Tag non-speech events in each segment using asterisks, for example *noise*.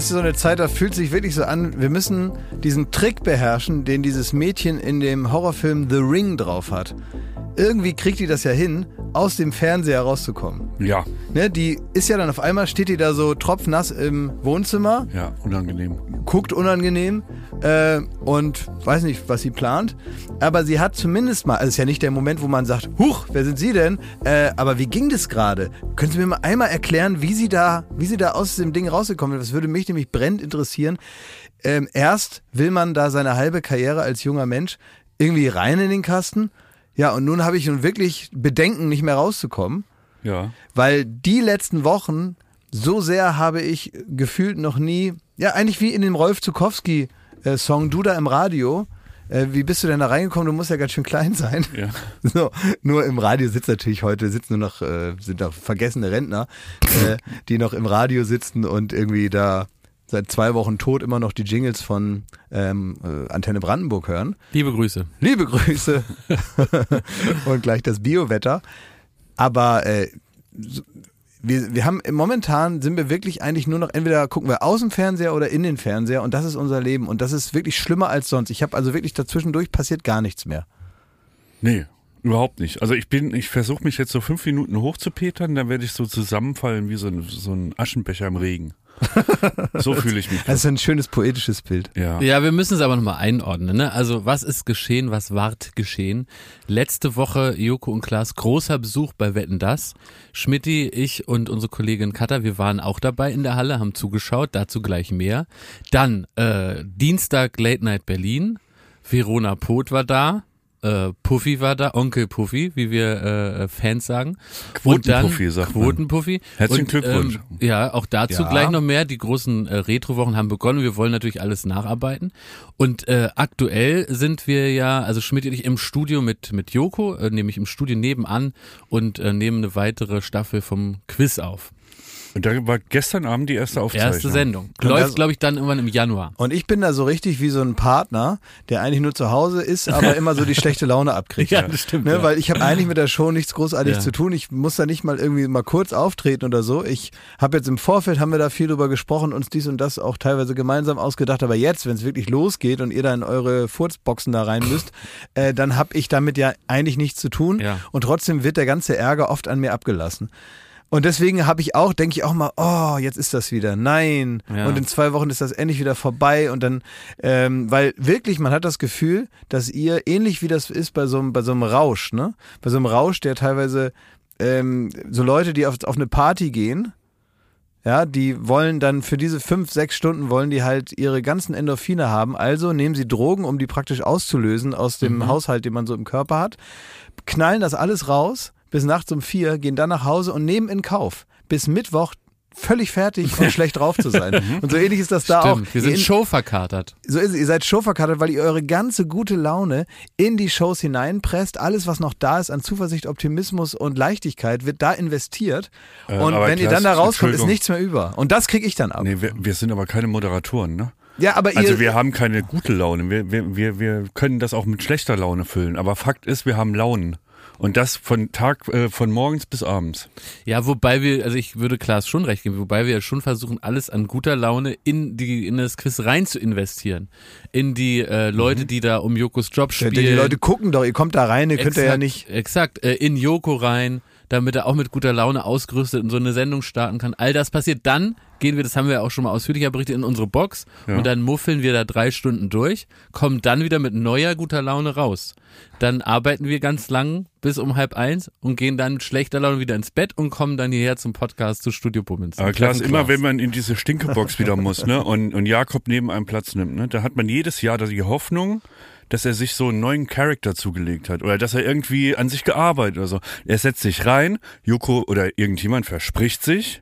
Das ist so eine Zeit, da fühlt sich wirklich so an, wir müssen diesen Trick beherrschen, den dieses Mädchen in dem Horrorfilm The Ring drauf hat. Irgendwie kriegt die das ja hin, aus dem Fernseher rauszukommen. Ja, Ne, die ist ja dann auf einmal, steht die da so tropfnass im Wohnzimmer, ja, unangenehm. guckt unangenehm äh, und weiß nicht, was sie plant. Aber sie hat zumindest mal, also es ist ja nicht der Moment, wo man sagt, Huch, wer sind Sie denn? Äh, aber wie ging das gerade? Können Sie mir mal einmal erklären, wie sie da, wie sie da aus dem Ding rausgekommen ist? Das würde mich nämlich brennend interessieren. Ähm, erst will man da seine halbe Karriere als junger Mensch irgendwie rein in den Kasten. Ja, und nun habe ich nun wirklich Bedenken, nicht mehr rauszukommen. Ja. Weil die letzten Wochen, so sehr habe ich gefühlt noch nie, ja, eigentlich wie in dem Rolf Zukowski-Song Du da im Radio. Äh, wie bist du denn da reingekommen? Du musst ja ganz schön klein sein. Ja. *laughs* So, nur im Radio sitzt natürlich heute, sitzen nur noch, äh, sind noch vergessene Rentner, äh, die noch im Radio sitzen und irgendwie da seit zwei Wochen tot immer noch die Jingles von ähm, äh, Antenne Brandenburg hören. Liebe Grüße. Liebe Grüße *laughs* und gleich das Biowetter. Aber äh, wir, wir haben momentan sind wir wirklich eigentlich nur noch entweder gucken wir aus dem Fernseher oder in den Fernseher und das ist unser Leben und das ist wirklich schlimmer als sonst. Ich habe also wirklich dazwischendurch passiert gar nichts mehr. Nee, überhaupt nicht. Also ich bin, ich versuche mich jetzt so fünf Minuten hochzupetern, dann werde ich so zusammenfallen wie so ein, so ein Aschenbecher im Regen. *laughs* So fühle ich mich. Das ist ein schönes poetisches Bild. Ja. Ja, wir müssen es aber nochmal einordnen. Ne? Also was ist geschehen, was ward geschehen? Letzte Woche Joko und Klaas großer Besuch bei Wetten Das. Schmidti, ich und unsere Kollegin Katha, wir waren auch dabei in der Halle, haben zugeschaut, dazu gleich mehr. Dann äh, Dienstag Late Night Berlin. Verona Poth war da. Äh, Puffy war da, Onkel Puffy, wie wir äh, Fans sagen. Quotenpuffy, sagt man. Quotenpuffy. Herzlichen Und, Glückwunsch. Ähm, ja, auch dazu Ja. gleich noch mehr. Die großen äh, Retrowochen haben begonnen. Wir wollen natürlich alles nacharbeiten. Und äh, aktuell sind wir ja, also Schmidt und ich im Studio mit mit Joko, äh, nämlich im Studio nebenan und äh, nehmen eine weitere Staffel vom Quiz auf. Und da war gestern Abend die erste Aufzeichnung. Erste Sendung. Läuft, das- glaube ich, dann irgendwann im Januar. Und ich bin da so richtig wie so ein Partner, der eigentlich nur zu Hause ist, aber immer so die schlechte Laune abkriegt. *laughs* Ja, das stimmt, Ne, ja. Weil ich habe eigentlich mit der Show nichts großartig Ja. zu tun. Ich muss da nicht mal irgendwie mal kurz auftreten oder so. Ich habe jetzt im Vorfeld, haben wir da viel drüber gesprochen, uns dies und das auch teilweise gemeinsam ausgedacht. Aber jetzt, wenn es wirklich losgeht und ihr da in eure Furzboxen da rein müsst, *laughs* äh, dann habe ich damit ja eigentlich nichts zu tun. Ja. Und trotzdem wird der ganze Ärger oft an mir abgelassen. Und deswegen habe ich auch, denke ich auch mal, oh, jetzt ist das wieder. Nein. Ja. Und in zwei Wochen ist das endlich wieder vorbei. Und dann, ähm, weil wirklich, man hat das Gefühl, dass ihr, ähnlich wie das ist bei so einem, bei so einem Rausch, ne? Bei so einem Rausch, der teilweise ähm, so Leute, die auf, auf eine Party gehen, ja, die wollen dann für diese fünf, sechs Stunden wollen die halt ihre ganzen Endorphine haben. Also nehmen sie Drogen, um die praktisch auszulösen aus dem Haushalt, den man so im Körper hat, knallen das alles raus bis nachts um vier, gehen dann nach Hause und nehmen in Kauf, bis Mittwoch völlig fertig und *laughs* schlecht drauf zu sein. Und so ähnlich ist das da Stimmt. auch. Wir sind showverkatert. so ist es. Ihr seid showverkatert, weil ihr eure ganze gute Laune in die Shows hineinpresst. Alles, was noch da ist an Zuversicht, Optimismus und Leichtigkeit, wird da investiert. Äh, und wenn ihr dann da rauskommt, ist nichts mehr über. Und das kriege ich dann ab. Nee, wir, wir sind aber keine Moderatoren, ne? Ja, aber ihr, Also wir haben keine gute Laune. Wir, wir, wir, wir können das auch mit schlechter Laune füllen. Aber Fakt ist, wir haben Launen. Und das von Tag, äh, von morgens bis abends. Ja, wobei wir, also ich würde Klaas schon recht geben, wobei wir ja schon versuchen, alles an guter Laune in die in das Quiz rein zu investieren. In die äh, Leute, die da um Jokos Job Denn spielen. die Leute gucken doch, ihr kommt da rein, ihr könnt ja nicht. Exakt, äh, in Joko rein, damit er auch mit guter Laune ausgerüstet in so eine Sendung starten kann. All das passiert. Dann gehen wir, das haben wir ja auch schon mal ausführlicher berichtet, in unsere Box Ja. und dann muffeln wir da drei Stunden durch, kommen dann wieder mit neuer guter Laune raus. Dann arbeiten wir ganz lang bis um halb eins und gehen dann mit schlechter Laune wieder ins Bett und kommen dann hierher zum Podcast zu Studio Bummens. Aber klar ist immer, wenn man in diese Stinkebox wieder muss, ne, *laughs* und, und Jakob neben einem Platz nimmt, ne, da hat man jedes Jahr die Hoffnung, dass er sich so einen neuen Charakter zugelegt hat oder dass er irgendwie an sich gearbeitet oder so. Er setzt sich rein, Joko oder irgendjemand verspricht sich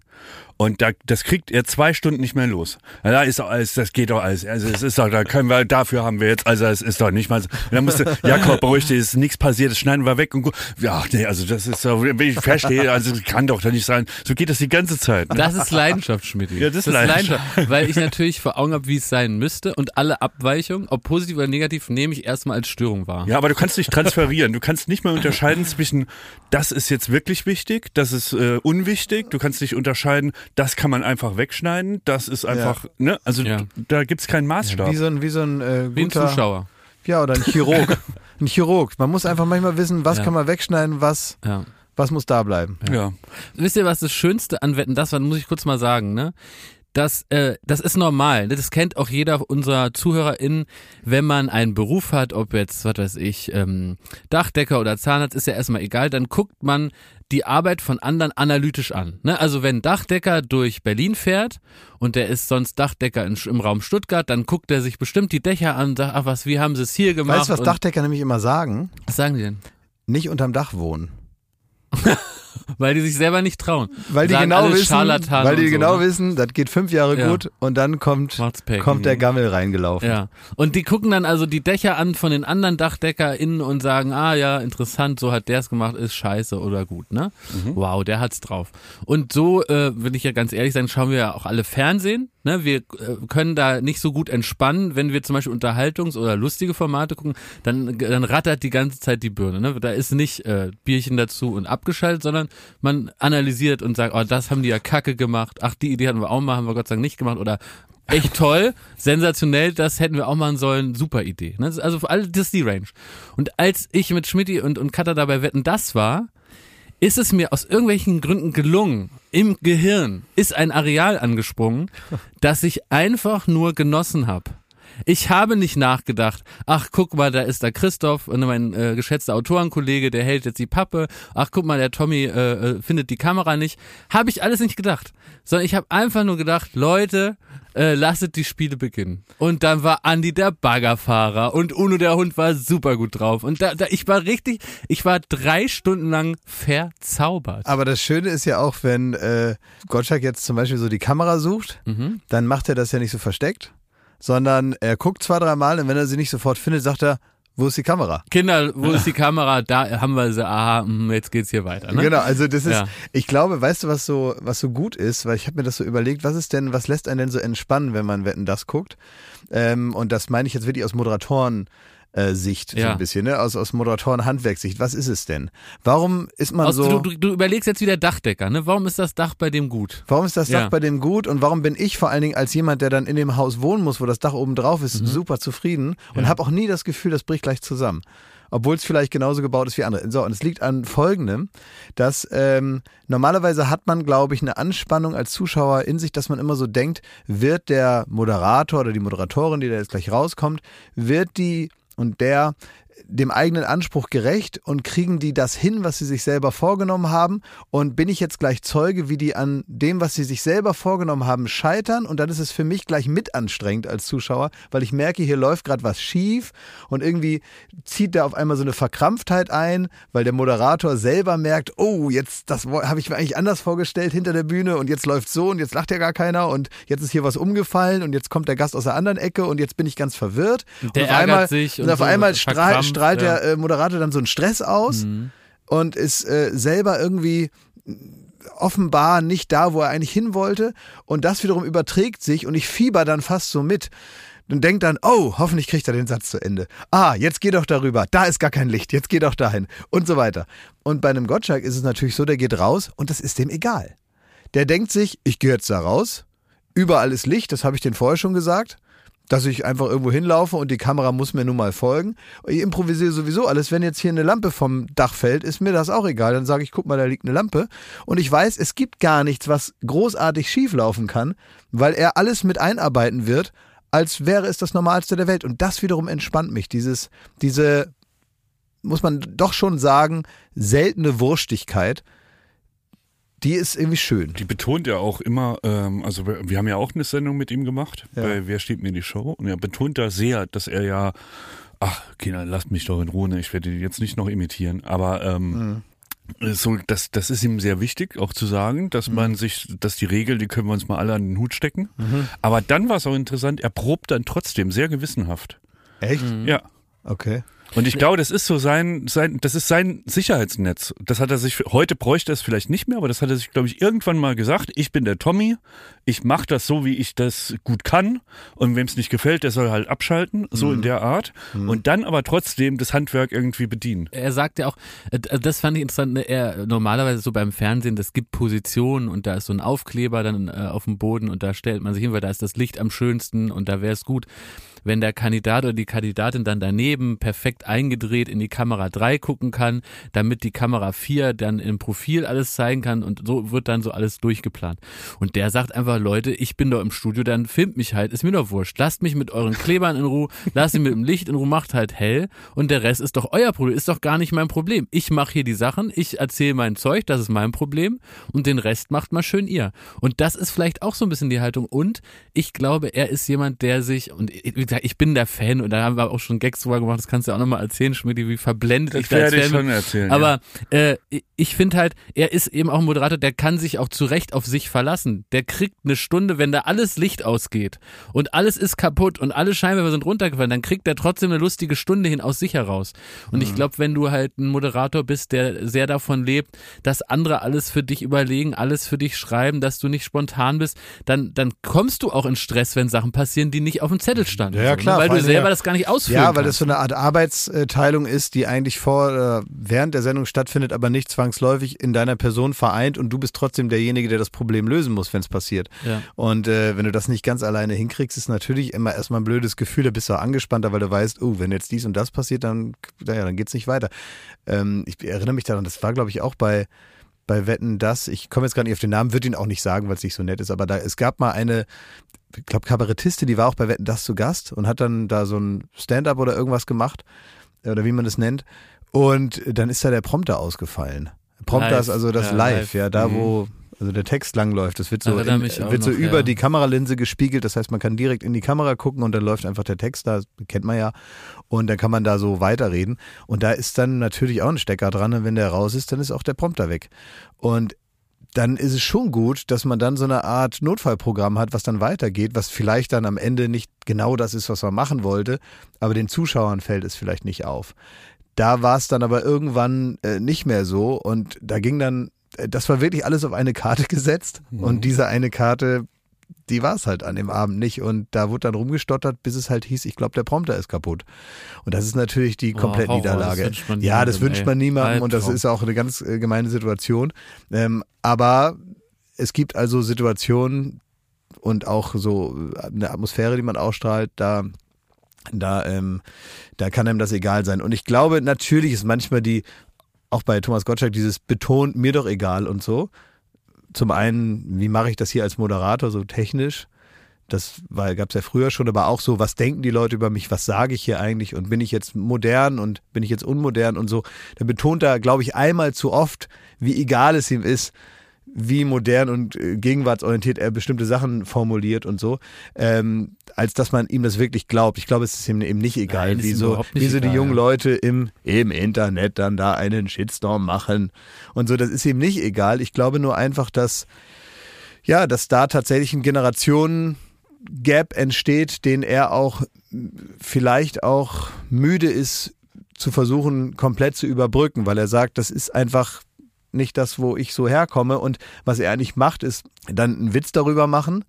und da, das kriegt er zwei Stunden nicht mehr los. Da ist doch alles, das geht doch alles. Also es ist doch, da können wir, dafür haben wir jetzt, also es ist doch nicht mal so. Und dann musste, Jakob, beruhig dich, ist nichts passiert, das schneiden wir weg und gut. Ja, nee, also das ist doch, wenn ich verstehe, also kann doch da nicht sein. So geht das die ganze Zeit. Ne? Das ist Leidenschaft, Schmidt. Ja, das ist Leidenschaft. Weil ich natürlich vor Augen habe, wie es sein müsste und alle Abweichungen, ob positiv oder negativ, nehme ich erstmal als Störung wahr. Ja, aber du kannst nicht transferieren. Du kannst nicht mehr unterscheiden zwischen, das ist jetzt wirklich wichtig, das ist äh, unwichtig. Du kannst nicht unterscheiden, das kann man einfach wegschneiden, das ist einfach, ne, also Ja. da gibt's keinen Maßstab. Wie so ein, wie so ein, äh, Wie ein guter, Zuschauer. Ja, oder ein Chirurg. *laughs* ein Chirurg. Man muss einfach manchmal wissen, was Ja. kann man wegschneiden, was, Ja. was muss da bleiben. ja. Wisst ihr, was das Schönste an Wetten, das war, muss ich kurz mal sagen, ne? Das, äh, das ist normal. ne? Das kennt auch jeder unserer ZuhörerInnen, wenn man einen Beruf hat, ob jetzt, was weiß ich, ähm, Dachdecker oder Zahnarzt, ist ja erstmal egal, dann guckt man die Arbeit von anderen analytisch an. Ne? Also wenn Dachdecker durch Berlin fährt und der ist sonst Dachdecker in, im Raum Stuttgart, dann guckt er sich bestimmt die Dächer an und sagt, ach was, wie haben sie es hier gemacht? Weißt du, was Dachdecker nämlich immer sagen? was sagen die denn? Nicht unterm Dach wohnen. *laughs* Weil die sich selber nicht trauen. Weil die Sagen genau wissen, weil die so, genau ne? wissen, das geht fünf Jahre Ja. gut und dann kommt, kommt der Gammel reingelaufen. Ja. Und die gucken dann also die Dächer an von den anderen DachdeckerInnen und sagen, ah ja, interessant, so hat der es gemacht, ist scheiße oder gut, ne? Wow, der hat's drauf. Und so, äh, will ich ja ganz ehrlich sein, schauen wir ja auch alle Fernsehen, ne? Wir äh, können da nicht so gut entspannen, wenn wir zum Beispiel Unterhaltungs- oder lustige Formate gucken, dann, dann rattert die ganze Zeit die Birne, ne? Da ist nicht äh, Bierchen dazu und abgeschaltet, sondern man analysiert und sagt, oh, das haben die ja kacke gemacht, ach, die Idee hatten wir auch mal, haben wir Gott sei Dank nicht gemacht oder echt toll, *laughs* sensationell, das hätten wir auch machen sollen, super Idee. Ne? Also für alle, das ist die Range. Und als ich mit Schmidti und, und Katha dabei wetten, das war, ist es mir aus irgendwelchen Gründen gelungen, im Gehirn ist ein Areal angesprungen, *laughs* das ich einfach nur genossen habe. Ich habe nicht nachgedacht, ach guck mal, da ist da Christoph, und mein äh, geschätzter Autorenkollege, der hält jetzt die Pappe, ach guck mal, der Tommy äh, äh, findet die Kamera nicht. Habe ich alles nicht gedacht, sondern ich habe einfach nur gedacht, Leute, äh, lasset die Spiele beginnen. Und dann war Andi der Baggerfahrer und Uno der Hund war super gut drauf. Und da, da ich war richtig, ich war drei Stunden lang verzaubert. Aber das Schöne ist ja auch, wenn äh, Gottschalk jetzt zum Beispiel so die Kamera sucht, Mhm. dann macht er das ja nicht so versteckt, sondern er guckt zwei, dreimal und wenn er sie nicht sofort findet, sagt er, wo ist die Kamera? Kinder, wo ist die *laughs* Kamera? Da haben wir sie, aha, mm, jetzt geht's hier weiter. Ne? Genau, also das ist, Ja. ich glaube, weißt du, was so, was so gut ist, weil ich habe mir das so überlegt, was ist denn, was lässt einen denn so entspannen, wenn man Wetten das guckt? Ähm, und das meine ich jetzt wirklich aus Moderatoren. Äh, Sicht so Ja. ein bisschen, ne? aus, aus Moderatoren-Handwerkssicht. Was ist es denn? Warum ist man Aus, so. du, du, überlegst jetzt wieder Dachdecker, ne? Warum ist das Dach bei dem gut? Warum ist das Dach Ja. bei dem gut und warum bin ich vor allen Dingen als jemand, der dann in dem Haus wohnen muss, wo das Dach oben drauf ist, super zufrieden und habe auch nie das Gefühl, das bricht gleich zusammen. Obwohl es vielleicht genauso gebaut ist wie andere. So, und es liegt an folgendem, dass ähm, normalerweise hat man, glaube ich, eine Anspannung als Zuschauer in sich, dass man immer so denkt, wird der Moderator oder die Moderatorin, die da jetzt gleich rauskommt, wird die und der dem eigenen Anspruch gerecht und kriegen die das hin, was sie sich selber vorgenommen haben? Und bin ich jetzt gleich Zeuge, wie die an dem, was sie sich selber vorgenommen haben, scheitern? Und dann ist es für mich gleich mit anstrengend als Zuschauer, weil ich merke, hier läuft gerade was schief und irgendwie zieht da auf einmal so eine Verkrampftheit ein, weil der Moderator selber merkt, oh, jetzt das habe ich mir eigentlich anders vorgestellt hinter der Bühne und jetzt läuft so und jetzt lacht ja gar keiner und jetzt ist hier was umgefallen und jetzt kommt der Gast aus der anderen Ecke und jetzt bin ich ganz verwirrt. Der und auf ärgert einmal, sich und, und auf so einmal strahl, verkrampft, strahlt ja. Mhm. der äh, Moderator dann so einen Stress aus und ist äh, selber irgendwie offenbar nicht da, wo er eigentlich hin wollte. Und das wiederum überträgt sich und ich fieber dann fast so mit. Und denkt dann, oh, hoffentlich kriegt er den Satz zu Ende. Ah, jetzt geh doch darüber. Da ist gar kein Licht. Jetzt geh doch dahin. Und so weiter. Und bei einem Gottschalk ist es natürlich so, der geht raus und das ist dem egal. Der denkt sich, ich gehe jetzt da raus. Überall ist Licht, das habe ich den vorher schon gesagt. Dass ich einfach irgendwo hinlaufe und die Kamera muss mir nun mal folgen. Ich improvisiere sowieso alles. Wenn jetzt hier eine Lampe vom Dach fällt, ist mir das auch egal. Dann sage ich, guck mal, da liegt eine Lampe. Und ich weiß, es gibt gar nichts, was großartig schieflaufen kann, weil er alles mit einarbeiten wird, als wäre es das Normalste der Welt. Und das wiederum entspannt mich. Dieses, diese, muss man doch schon sagen, seltene Wurstigkeit, die ist irgendwie schön. Die betont ja auch immer, ähm, also wir, wir haben ja auch eine Sendung mit ihm gemacht, Ja. bei Wer steht mir die Show? Und er betont da sehr, dass er ja, ach Kinder, lasst mich doch in Ruhe, ne, ich werde die jetzt nicht noch imitieren, aber ähm, so, das, das ist ihm sehr wichtig, auch zu sagen, dass man sich, dass die Regel, die können wir uns mal alle an den Hut stecken. Aber dann war es auch interessant, er probt dann trotzdem sehr gewissenhaft. Echt? Ja. Okay. Und ich glaube, das ist so sein, sein, das ist sein Sicherheitsnetz. Das hat er sich, heute bräuchte es vielleicht nicht mehr, aber das hat er sich, glaube ich, irgendwann mal gesagt. Ich bin der Tommy, ich mache das so, wie ich das gut kann. Und wem es nicht gefällt, der soll halt abschalten, so Mhm. in der Art. Und dann aber trotzdem das Handwerk irgendwie bedienen. Er sagt ja auch, äh, das fand ich interessant, ne, er normalerweise so beim Fernsehen, das gibt Positionen und da ist so ein Aufkleber dann äh, auf dem Boden und da stellt man sich hin, weil da ist das Licht am schönsten und da wäre es gut, wenn der Kandidat oder die Kandidatin dann daneben perfekt eingedreht in die Kamera 3 gucken kann, damit die Kamera 4 dann im Profil alles zeigen kann und so wird dann so alles durchgeplant. Und der sagt einfach, Leute, ich bin doch im Studio, dann filmt mich halt, ist mir doch wurscht. Lasst mich mit euren Klebern in Ruhe, lasst mich mit dem Licht in Ruhe, macht halt hell und der Rest ist doch euer Problem, ist doch gar nicht mein Problem. Ich mache hier die Sachen, ich erzähle mein Zeug, das ist mein Problem und den Rest macht mal schön ihr. Und das ist vielleicht auch so ein bisschen die Haltung und ich glaube, er ist jemand, der sich, und gesagt, ich bin der Fan und da haben wir auch schon Gags drüber gemacht, das kannst du auch nochmal erzählen, Schmidt, wie verblendet Das ich da als ich Fan schon erzählen. Aber äh, ich finde halt, er ist eben auch ein Moderator, der kann sich auch zu Recht auf sich verlassen. Der kriegt eine Stunde, wenn da alles Licht ausgeht und alles ist kaputt und alle Scheinwerfer sind runtergefallen, dann kriegt er trotzdem eine lustige Stunde hin aus sich heraus. Und Mhm. ich glaube, wenn du halt ein Moderator bist, der sehr davon lebt, dass andere alles für dich überlegen, alles für dich schreiben, dass du nicht spontan bist, dann, dann kommst du auch in Stress, wenn Sachen passieren, die nicht auf dem Zettel standen. Ja, ja, So, ne? klar, Weil du selber ja. das gar nicht ausführen Ja, weil kannst. das so eine Art Arbeitsteilung ist, die eigentlich vor, äh, während der Sendung stattfindet, aber nicht zwangsläufig in deiner Person vereint und du bist trotzdem derjenige, der das Problem lösen muss, wenn es passiert. Ja. Und äh, wenn du das nicht ganz alleine hinkriegst, ist natürlich immer erstmal ein blödes Gefühl, da bist du angespannter, weil du weißt, oh, wenn jetzt dies und das passiert, dann, naja, dann geht's nicht weiter. Ähm, ich erinnere mich daran, das war, glaube ich, auch bei bei Wetten das, ich komme jetzt gar nicht auf den Namen, würde ihn auch nicht sagen, weil es nicht so nett ist, aber da es gab mal eine, ich glaube, Kabarettistin, die war auch bei Wetten das zu Gast und hat dann da so ein Stand-up oder irgendwas gemacht, oder wie man das nennt. Und dann ist da der Prompter ausgefallen. Prompter Live. ist also das Ja, Live, live. ja, da Mhm. wo also der Text langläuft. Das wird so, in, wird so noch, über ja. die Kameralinse gespiegelt. Das heißt, man kann direkt in die Kamera gucken und dann läuft einfach der Text da, kennt man ja. Und dann kann man da so weiterreden. Und da ist dann natürlich auch ein Stecker dran. Und wenn der raus ist, dann ist auch der Prompter weg. Und dann ist es schon gut, dass man dann so eine Art Notfallprogramm hat, was dann weitergeht, was vielleicht dann am Ende nicht genau das ist, was man machen wollte, aber den Zuschauern fällt es vielleicht nicht auf. Da war es dann aber irgendwann äh, nicht mehr so und da ging dann, äh, das war wirklich alles auf eine Karte *laughs* gesetzt und diese eine Karte, die war es halt an dem Abend nicht und da wurde dann rumgestottert, bis es halt hieß, ich glaube, der Prompter ist kaputt. Und das ist natürlich die Oh, komplett Horror, das Niederlage. wünscht man ja, das wünscht man niemandem und das ist auch eine ganz äh, gemeine Situation. Ähm, aber es gibt also Situationen und auch so eine Atmosphäre, die man ausstrahlt, da da, ähm, da kann einem das egal sein. Und ich glaube, natürlich ist manchmal die, auch bei Thomas Gottschalk, dieses betont mir doch egal und so. Zum einen, wie mache ich das hier als Moderator so technisch? Das gab es ja früher schon, aber auch so, was denken die Leute über mich, was sage ich hier eigentlich und bin ich jetzt modern und bin ich jetzt unmodern und so. Da betont er, glaube ich, einmal zu oft, wie egal es ihm ist, wie modern und äh, gegenwartsorientiert er bestimmte Sachen formuliert und so, ähm, als dass man ihm das wirklich glaubt. Ich glaube, es ist ihm eben nicht egal, Nein, wie so, nicht wie so die egal, jungen ja. Leute im, im Internet dann da einen Shitstorm machen und so. Das ist ihm nicht egal. Ich glaube nur einfach, dass ja, dass da tatsächlich ein Generationen-Gap entsteht, den er auch vielleicht auch müde ist zu versuchen, komplett zu überbrücken, weil er sagt, das ist einfach nicht das, wo ich so herkomme. Und was er eigentlich macht, ist dann einen Witz darüber machen.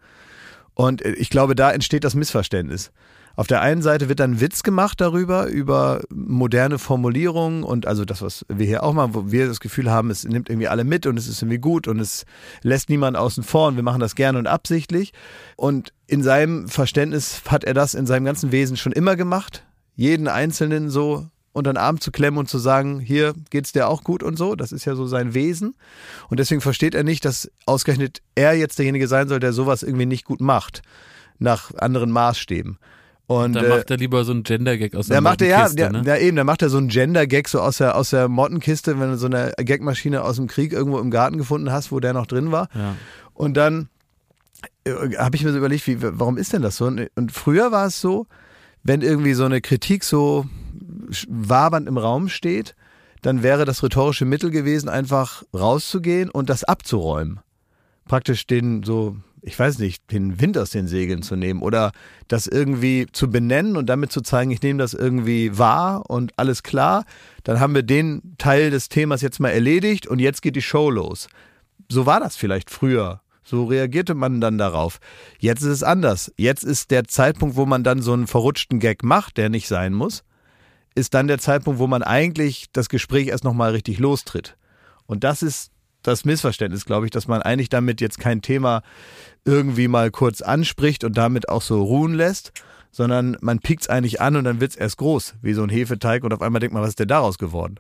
Und äh, ich glaube, da entsteht das Missverständnis. Auf der einen Seite wird dann Witz gemacht darüber, über moderne Formulierungen und also das, was wir hier auch machen, wo wir das Gefühl haben, es nimmt irgendwie alle mit und es ist irgendwie gut und es lässt niemand außen vor und wir machen das gerne und absichtlich. Und in seinem Verständnis hat er das in seinem ganzen Wesen schon immer gemacht, jeden Einzelnen so unter den Arm zu klemmen und zu sagen, hier geht's dir auch gut und so. Das ist ja so sein Wesen. Und deswegen versteht er nicht, dass ausgerechnet er jetzt derjenige sein soll, der sowas irgendwie nicht gut macht, nach anderen Maßstäben. Und Dann äh, macht er lieber so einen Gender-Gag aus der macht er ja, ne? ja eben, da macht er so einen Gender-Gag so aus der, aus der Mottenkiste, wenn du so eine Gagmaschine aus dem Krieg irgendwo im Garten gefunden hast, wo der noch drin war. Ja. Und dann äh, habe ich mir so überlegt, wie, warum ist denn das so? Und, und früher war es so, wenn irgendwie so eine Kritik so wabernd im Raum steht, dann wäre das rhetorische Mittel gewesen, einfach rauszugehen und das abzuräumen. Praktisch den so ich weiß nicht, den Wind aus den Segeln zu nehmen oder das irgendwie zu benennen und damit zu zeigen, ich nehme das irgendwie wahr und alles klar, dann haben wir den Teil des Themas jetzt mal erledigt und jetzt geht die Show los. So war das vielleicht früher. So reagierte man dann darauf. Jetzt ist es anders. Jetzt ist der Zeitpunkt, wo man dann so einen verrutschten Gag macht, der nicht sein muss, ist dann der Zeitpunkt, wo man eigentlich das Gespräch erst nochmal richtig lostritt. Und das ist das Missverständnis, glaube ich, dass man eigentlich damit jetzt kein Thema irgendwie mal kurz anspricht und damit auch so ruhen lässt, sondern man piekt es eigentlich an und dann wird es erst groß, wie so ein Hefeteig und auf einmal denkt man, was ist denn daraus geworden?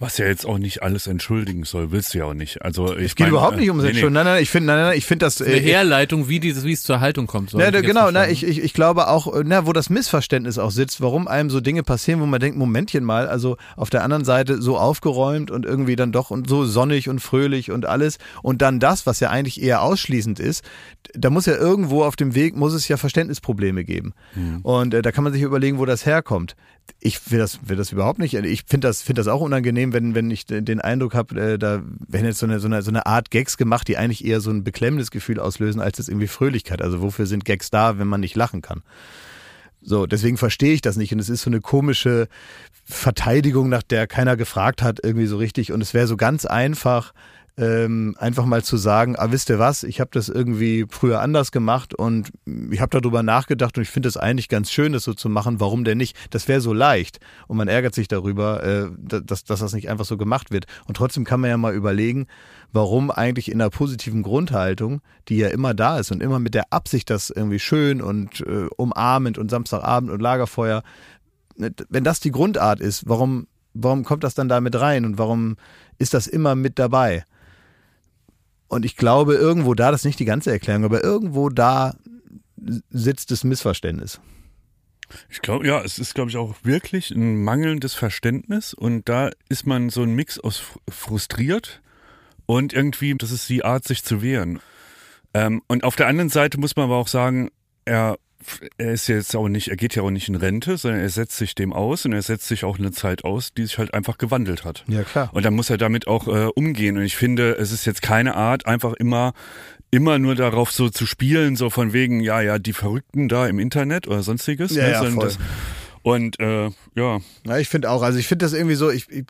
Was ja jetzt auch nicht alles entschuldigen soll, willst du ja auch nicht. Also ich es geht mein, überhaupt nicht ums nee, Entschuldigen. Nein, nein, ich finde, nein, nein, ich finde das. Eine äh, Herleitung, wie dieses, wie es zur Haltung kommt. So Ja, da, genau, na, ich, ich, ich glaube auch, äh, na, wo das Missverständnis auch sitzt, warum einem so Dinge passieren, wo man denkt, Momentchen mal, also auf der anderen Seite so aufgeräumt und irgendwie dann doch und so sonnig und fröhlich und alles und dann das, was ja eigentlich eher ausschließend ist, da muss ja irgendwo auf dem Weg, muss es ja Verständnisprobleme geben. Und äh, da kann man sich überlegen, wo das herkommt. Ich will das, will das überhaupt nicht. Ich finde das, finde das auch unangenehm, wenn, wenn ich den Eindruck habe, äh, da werden jetzt so eine, so, eine, so eine Art Gags gemacht, die eigentlich eher so ein beklemmendes Gefühl auslösen, als jetzt irgendwie Fröhlichkeit. Also wofür sind Gags da, wenn man nicht lachen kann? So, deswegen verstehe ich das nicht. Und es ist so eine komische Verteidigung, nach der keiner gefragt hat, irgendwie so richtig. Und es wäre so ganz einfach, ähm, einfach mal zu sagen, ah, wisst ihr was, ich habe das irgendwie früher anders gemacht und ich habe darüber nachgedacht und ich finde es eigentlich ganz schön, das so zu machen. Warum denn nicht? Das wäre so leicht und man ärgert sich darüber, äh, dass, dass das nicht einfach so gemacht wird. Und trotzdem kann man ja mal überlegen, warum eigentlich in einer positiven Grundhaltung, die ja immer da ist und immer mit der Absicht, das irgendwie schön und äh, umarmend und Samstagabend und Lagerfeuer, ne, wenn das die Grundart ist, warum, warum kommt das dann da mit rein und warum ist das immer mit dabei? Und ich glaube, irgendwo da, das ist nicht die ganze Erklärung, aber irgendwo da sitzt das Missverständnis. Ich glaube, ja, es ist, glaube ich, auch wirklich ein mangelndes Verständnis und da ist man so ein Mix aus fr- frustriert und irgendwie, das ist die Art, sich zu wehren. Ähm, und auf der anderen Seite muss man aber auch sagen, er, er ist jetzt auch nicht, er geht ja auch nicht in Rente, sondern er setzt sich dem aus und er setzt sich auch eine Zeit aus, die sich halt einfach gewandelt hat. Ja, klar. Und dann muss er damit auch äh, umgehen. Und ich finde, es ist jetzt keine Art, einfach immer immer nur darauf so zu spielen, so von wegen, ja, ja, die Verrückten da im Internet oder sonstiges. Ja, ne, ja, voll. das, und äh, ja, Ja, ich finde auch, also ich finde das irgendwie so, ich, ich,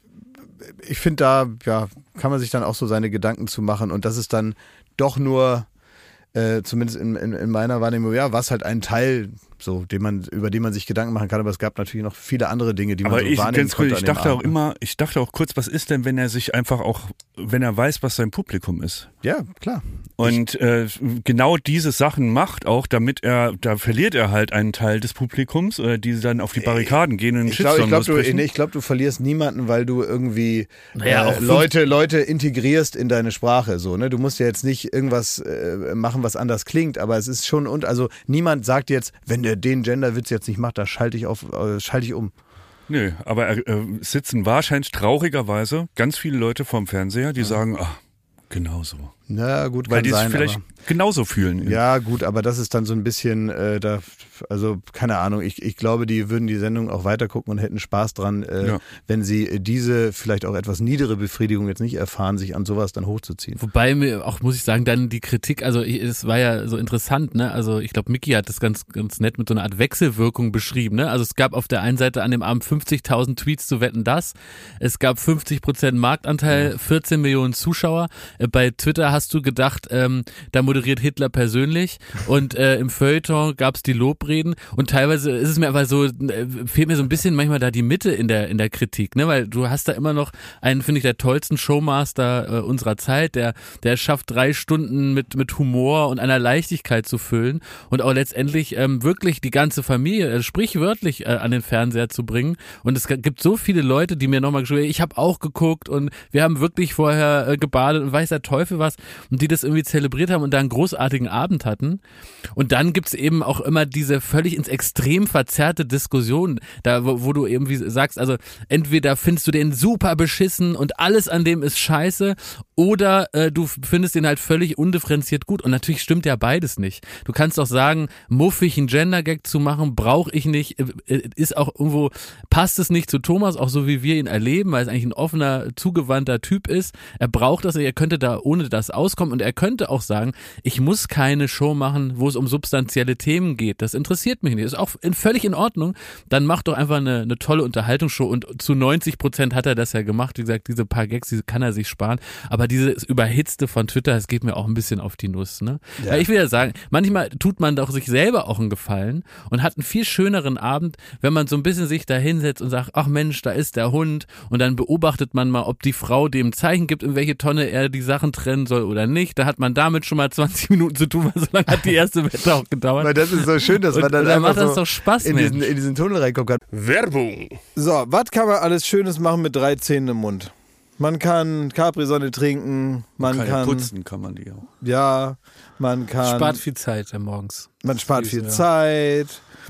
ich finde da, ja, kann man sich dann auch so seine Gedanken zu machen und das ist dann doch nur, äh, zumindest in, in, in meiner Wahrnehmung, ja, was halt ein Teil, so, den man, über den man sich Gedanken machen kann, aber es gab natürlich noch viele andere Dinge, die aber man so ich, wahrnehmen ganz kurz, konnte. ich dachte auch Abend, ne? immer, ich dachte auch kurz, was ist denn, wenn er sich einfach auch, wenn er weiß, was sein Publikum ist? Ja, klar. Und äh, genau diese Sachen macht auch, damit er, da verliert er halt einen Teil des Publikums, äh, die dann auf die Barrikaden gehen und einen Ich glaube, ich glaub, du, losbrechen. nee, ich glaub, du verlierst niemanden, weil du irgendwie Naja, äh, Leute, Leute integrierst in deine Sprache. So, ne? Du musst ja jetzt nicht irgendwas äh, machen, was anders klingt, aber es ist schon und also niemand sagt jetzt, wenn der den Genderwitz jetzt nicht macht, da schalte ich auf, äh, schalte ich um. Nö, aber er, äh, sitzen wahrscheinlich traurigerweise ganz viele Leute vorm Fernseher, die sagen, ah, genau so. Na gut, Weil kann die sich sein, vielleicht aber, genauso fühlen. ja gut, aber das ist dann so ein bisschen äh, da, also keine Ahnung. Ich, ich glaube, die würden die Sendung auch weiter gucken und hätten Spaß dran, äh, Ja. wenn sie diese vielleicht auch etwas niedere Befriedigung jetzt nicht erfahren, sich an sowas dann hochzuziehen. Wobei mir auch, muss ich sagen, dann die Kritik, also ich- es war ja so interessant, ne? Also ich glaube, Mickey hat das ganz, ganz nett mit so einer Art Wechselwirkung beschrieben, ne? Also es gab auf der einen Seite an dem Abend 50.000 Tweets zu wetten das. Es gab 50 Prozent Marktanteil, 14 Millionen Zuschauer. Äh, Bei Twitter hast du gedacht, ähm, da moderiert Hitler persönlich und äh, im Feuilleton gab es die Lobreden und teilweise ist es mir aber so, äh, fehlt mir so ein bisschen manchmal da die Mitte in der, in der Kritik, ne? Weil du hast da immer noch einen, finde ich, der tollsten Showmaster äh, unserer Zeit, der, der schafft, drei Stunden mit, mit Humor und einer Leichtigkeit zu füllen und auch letztendlich ähm, wirklich die ganze Familie, äh, sprichwörtlich äh, an den Fernseher zu bringen. Und es gibt so viele Leute, die mir nochmal geschrieben haben, ich habe auch geguckt und wir haben wirklich vorher äh, gebadet und weiß der Teufel was und die das irgendwie zelebriert haben und da einen großartigen Abend hatten. Und dann gibt's eben auch immer diese völlig ins Extrem verzerrte Diskussion, da wo, wo du irgendwie sagst, also entweder findest du den super beschissen und alles an dem ist scheiße oder äh, du findest den halt völlig undifferenziert gut. Und natürlich stimmt ja beides nicht. Du kannst doch sagen, muffig einen Gender-Gag zu machen, brauche ich nicht, äh, äh, ist auch irgendwo, passt es nicht zu Thomas, auch so wie wir ihn erleben, weil es eigentlich ein offener, zugewandter Typ ist. Er braucht das, er könnte da ohne das auskommen und er könnte auch sagen, ich muss keine Show machen, wo es um substanzielle Themen geht. Das interessiert mich nicht. Ist auch in, völlig in Ordnung. Dann mach doch einfach eine, eine tolle Unterhaltungsshow und zu 90 Prozent hat er das ja gemacht. Wie gesagt, diese paar Gags, diese kann er sich sparen. Aber dieses Überhitzte von Twitter, das geht mir auch ein bisschen auf die Nuss. Ne? Ja. Weil ich will ja sagen, manchmal tut man doch sich selber auch einen Gefallen und hat einen viel schöneren Abend, wenn man so ein bisschen sich da hinsetzt und sagt, ach Mensch, da ist der Hund und dann beobachtet man mal, ob die Frau dem Zeichen gibt, in welche Tonne er die Sachen trennen soll oder nicht. Da hat man damit schon mal 20 *laughs* Minuten zu tun, weil so lange hat die erste Wette auch gedauert. Weil das ist so schön, dass man Und- dann und dann einfach macht das so doch Spaß, in, diesen, in diesen Tunnel reinkommen kann. Werbung. So, was kann man alles Schönes machen mit drei Zähnen im Mund? Man kann Capri-Sonne trinken, man Kann, kann, ja putzen kann man die auch. ja, man kann, Spart viel Zeit morgens. man spart viel ja. Zeit.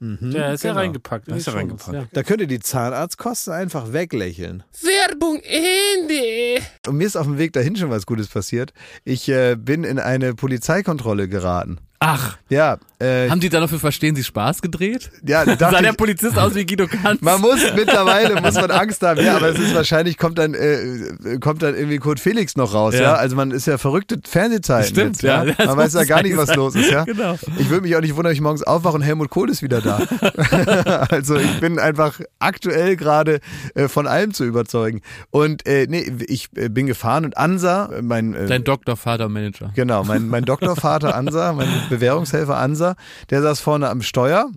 Ja, ist ja genau. reingepackt. in Da ist die er Shownotes, reingepackt. Da könnt ihr die Zahnarztkosten einfach weglächeln. Werbung Ende. Und mir ist auf dem Weg dahin schon was Gutes passiert. Ich äh, bin in eine Polizeikontrolle geraten. Ach, Ja, äh, haben die da noch für Verstehen Sie Spaß gedreht? ja, *laughs* Sah der Polizist aus wie Guido Kanz? man muss mittlerweile muss man Angst haben, ja, aber es ist wahrscheinlich kommt dann äh, kommt dann irgendwie Kurt Felix noch raus, ja. Ja. Also man ist ja verrückte Fernsehzeiten Stimmt, jetzt, ja. ja. Man weiß ja gar nicht, sein. was los ist, ja. Genau. Ich würde mich auch nicht wundern, wenn ich morgens aufwache und Helmut Kohl ist wieder da. *laughs* *laughs* also ich bin einfach aktuell gerade äh, von allem zu überzeugen. Und äh, nee, ich äh, bin gefahren und Ansa, äh, mein äh, Dein Doktor, Vater, Manager. Genau, mein, mein Doktorvater Ansa, mein Bewährungshelfer Ansa, der saß vorne am Steuer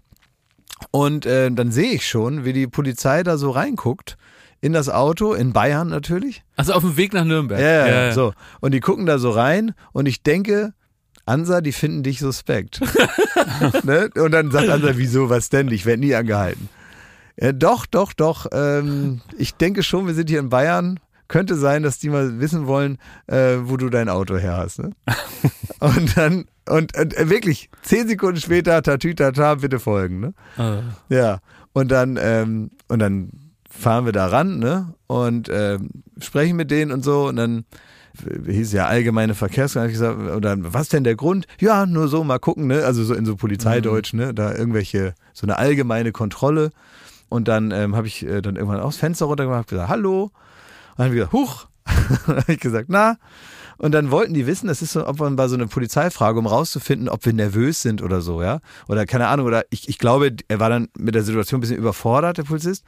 und äh, dann sehe ich schon, wie die Polizei da so reinguckt in das Auto, in Bayern natürlich. Also auf dem Weg nach Nürnberg. Ja, ja, so. Und die gucken da so rein und ich denke, Ansa, die finden dich suspekt. *laughs* ne? Und dann sagt Ansa, wieso, was denn? Ich werde nie angehalten. Ja, doch, doch, doch. Ähm, ich denke schon, wir sind hier in Bayern. Könnte sein, dass die mal wissen wollen, äh, wo du dein Auto her hast. Ne? *laughs* und dann, und, und äh, wirklich, zehn Sekunden später, tatütata, bitte folgen. Ne? Ah. Ja. Und dann, ähm, und dann fahren wir da ran, ne? Und ähm, sprechen mit denen und so. Und dann hieß ja allgemeine Verkehrsordnung, hab ich gesagt, oder was denn der Grund? Ja, nur so mal gucken, ne? Also so in so Polizeideutsch, ne? Da irgendwelche, so eine allgemeine Kontrolle. Und dann ähm, habe ich äh, dann irgendwann aufs Fenster runtergemacht, gesagt, hallo. Und dann habe ich gesagt, huch. *laughs* habe ich gesagt, na. Und dann wollten die wissen, das ist so, ob man bei so einer Polizeifrage, um rauszufinden, ob wir nervös sind oder so, ja. Oder keine Ahnung, oder ich, ich glaube, er war dann mit der Situation ein bisschen überfordert, der Polizist.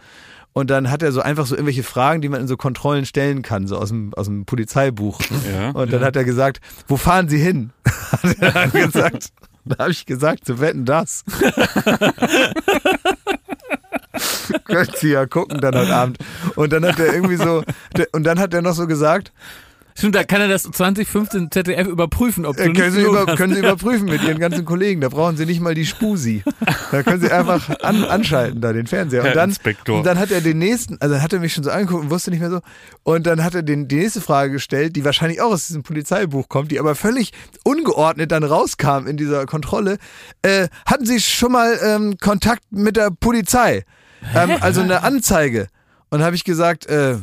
Und dann hat er so einfach so irgendwelche Fragen, die man in so Kontrollen stellen kann, so aus dem, aus dem Polizeibuch. Ja. Und dann hat er gesagt, wo fahren Sie hin? *laughs* hat er dann gesagt. Da habe ich gesagt, zu wetten das. *laughs* Könnt Sie ja gucken dann heute Abend. Und dann hat er irgendwie so, und dann hat er noch so gesagt, Stimmt, da kann er das 2015 ZDF überprüfen, ob du äh, nicht können, Sie über, hast. können Sie *laughs* überprüfen mit Ihren ganzen Kollegen. Da brauchen Sie nicht mal die Spusi. Da können Sie einfach an, anschalten, da den Fernseher. Und dann, Inspektor. und dann hat er den nächsten, also hat er mich schon so angeguckt und wusste nicht mehr so. Und dann hat er den, die nächste Frage gestellt, die wahrscheinlich auch aus diesem Polizeibuch kommt, die aber völlig ungeordnet dann rauskam in dieser Kontrolle. Äh, hatten Sie schon mal ähm, Kontakt mit der Polizei? Ähm, also eine Anzeige. Und habe ich gesagt, äh,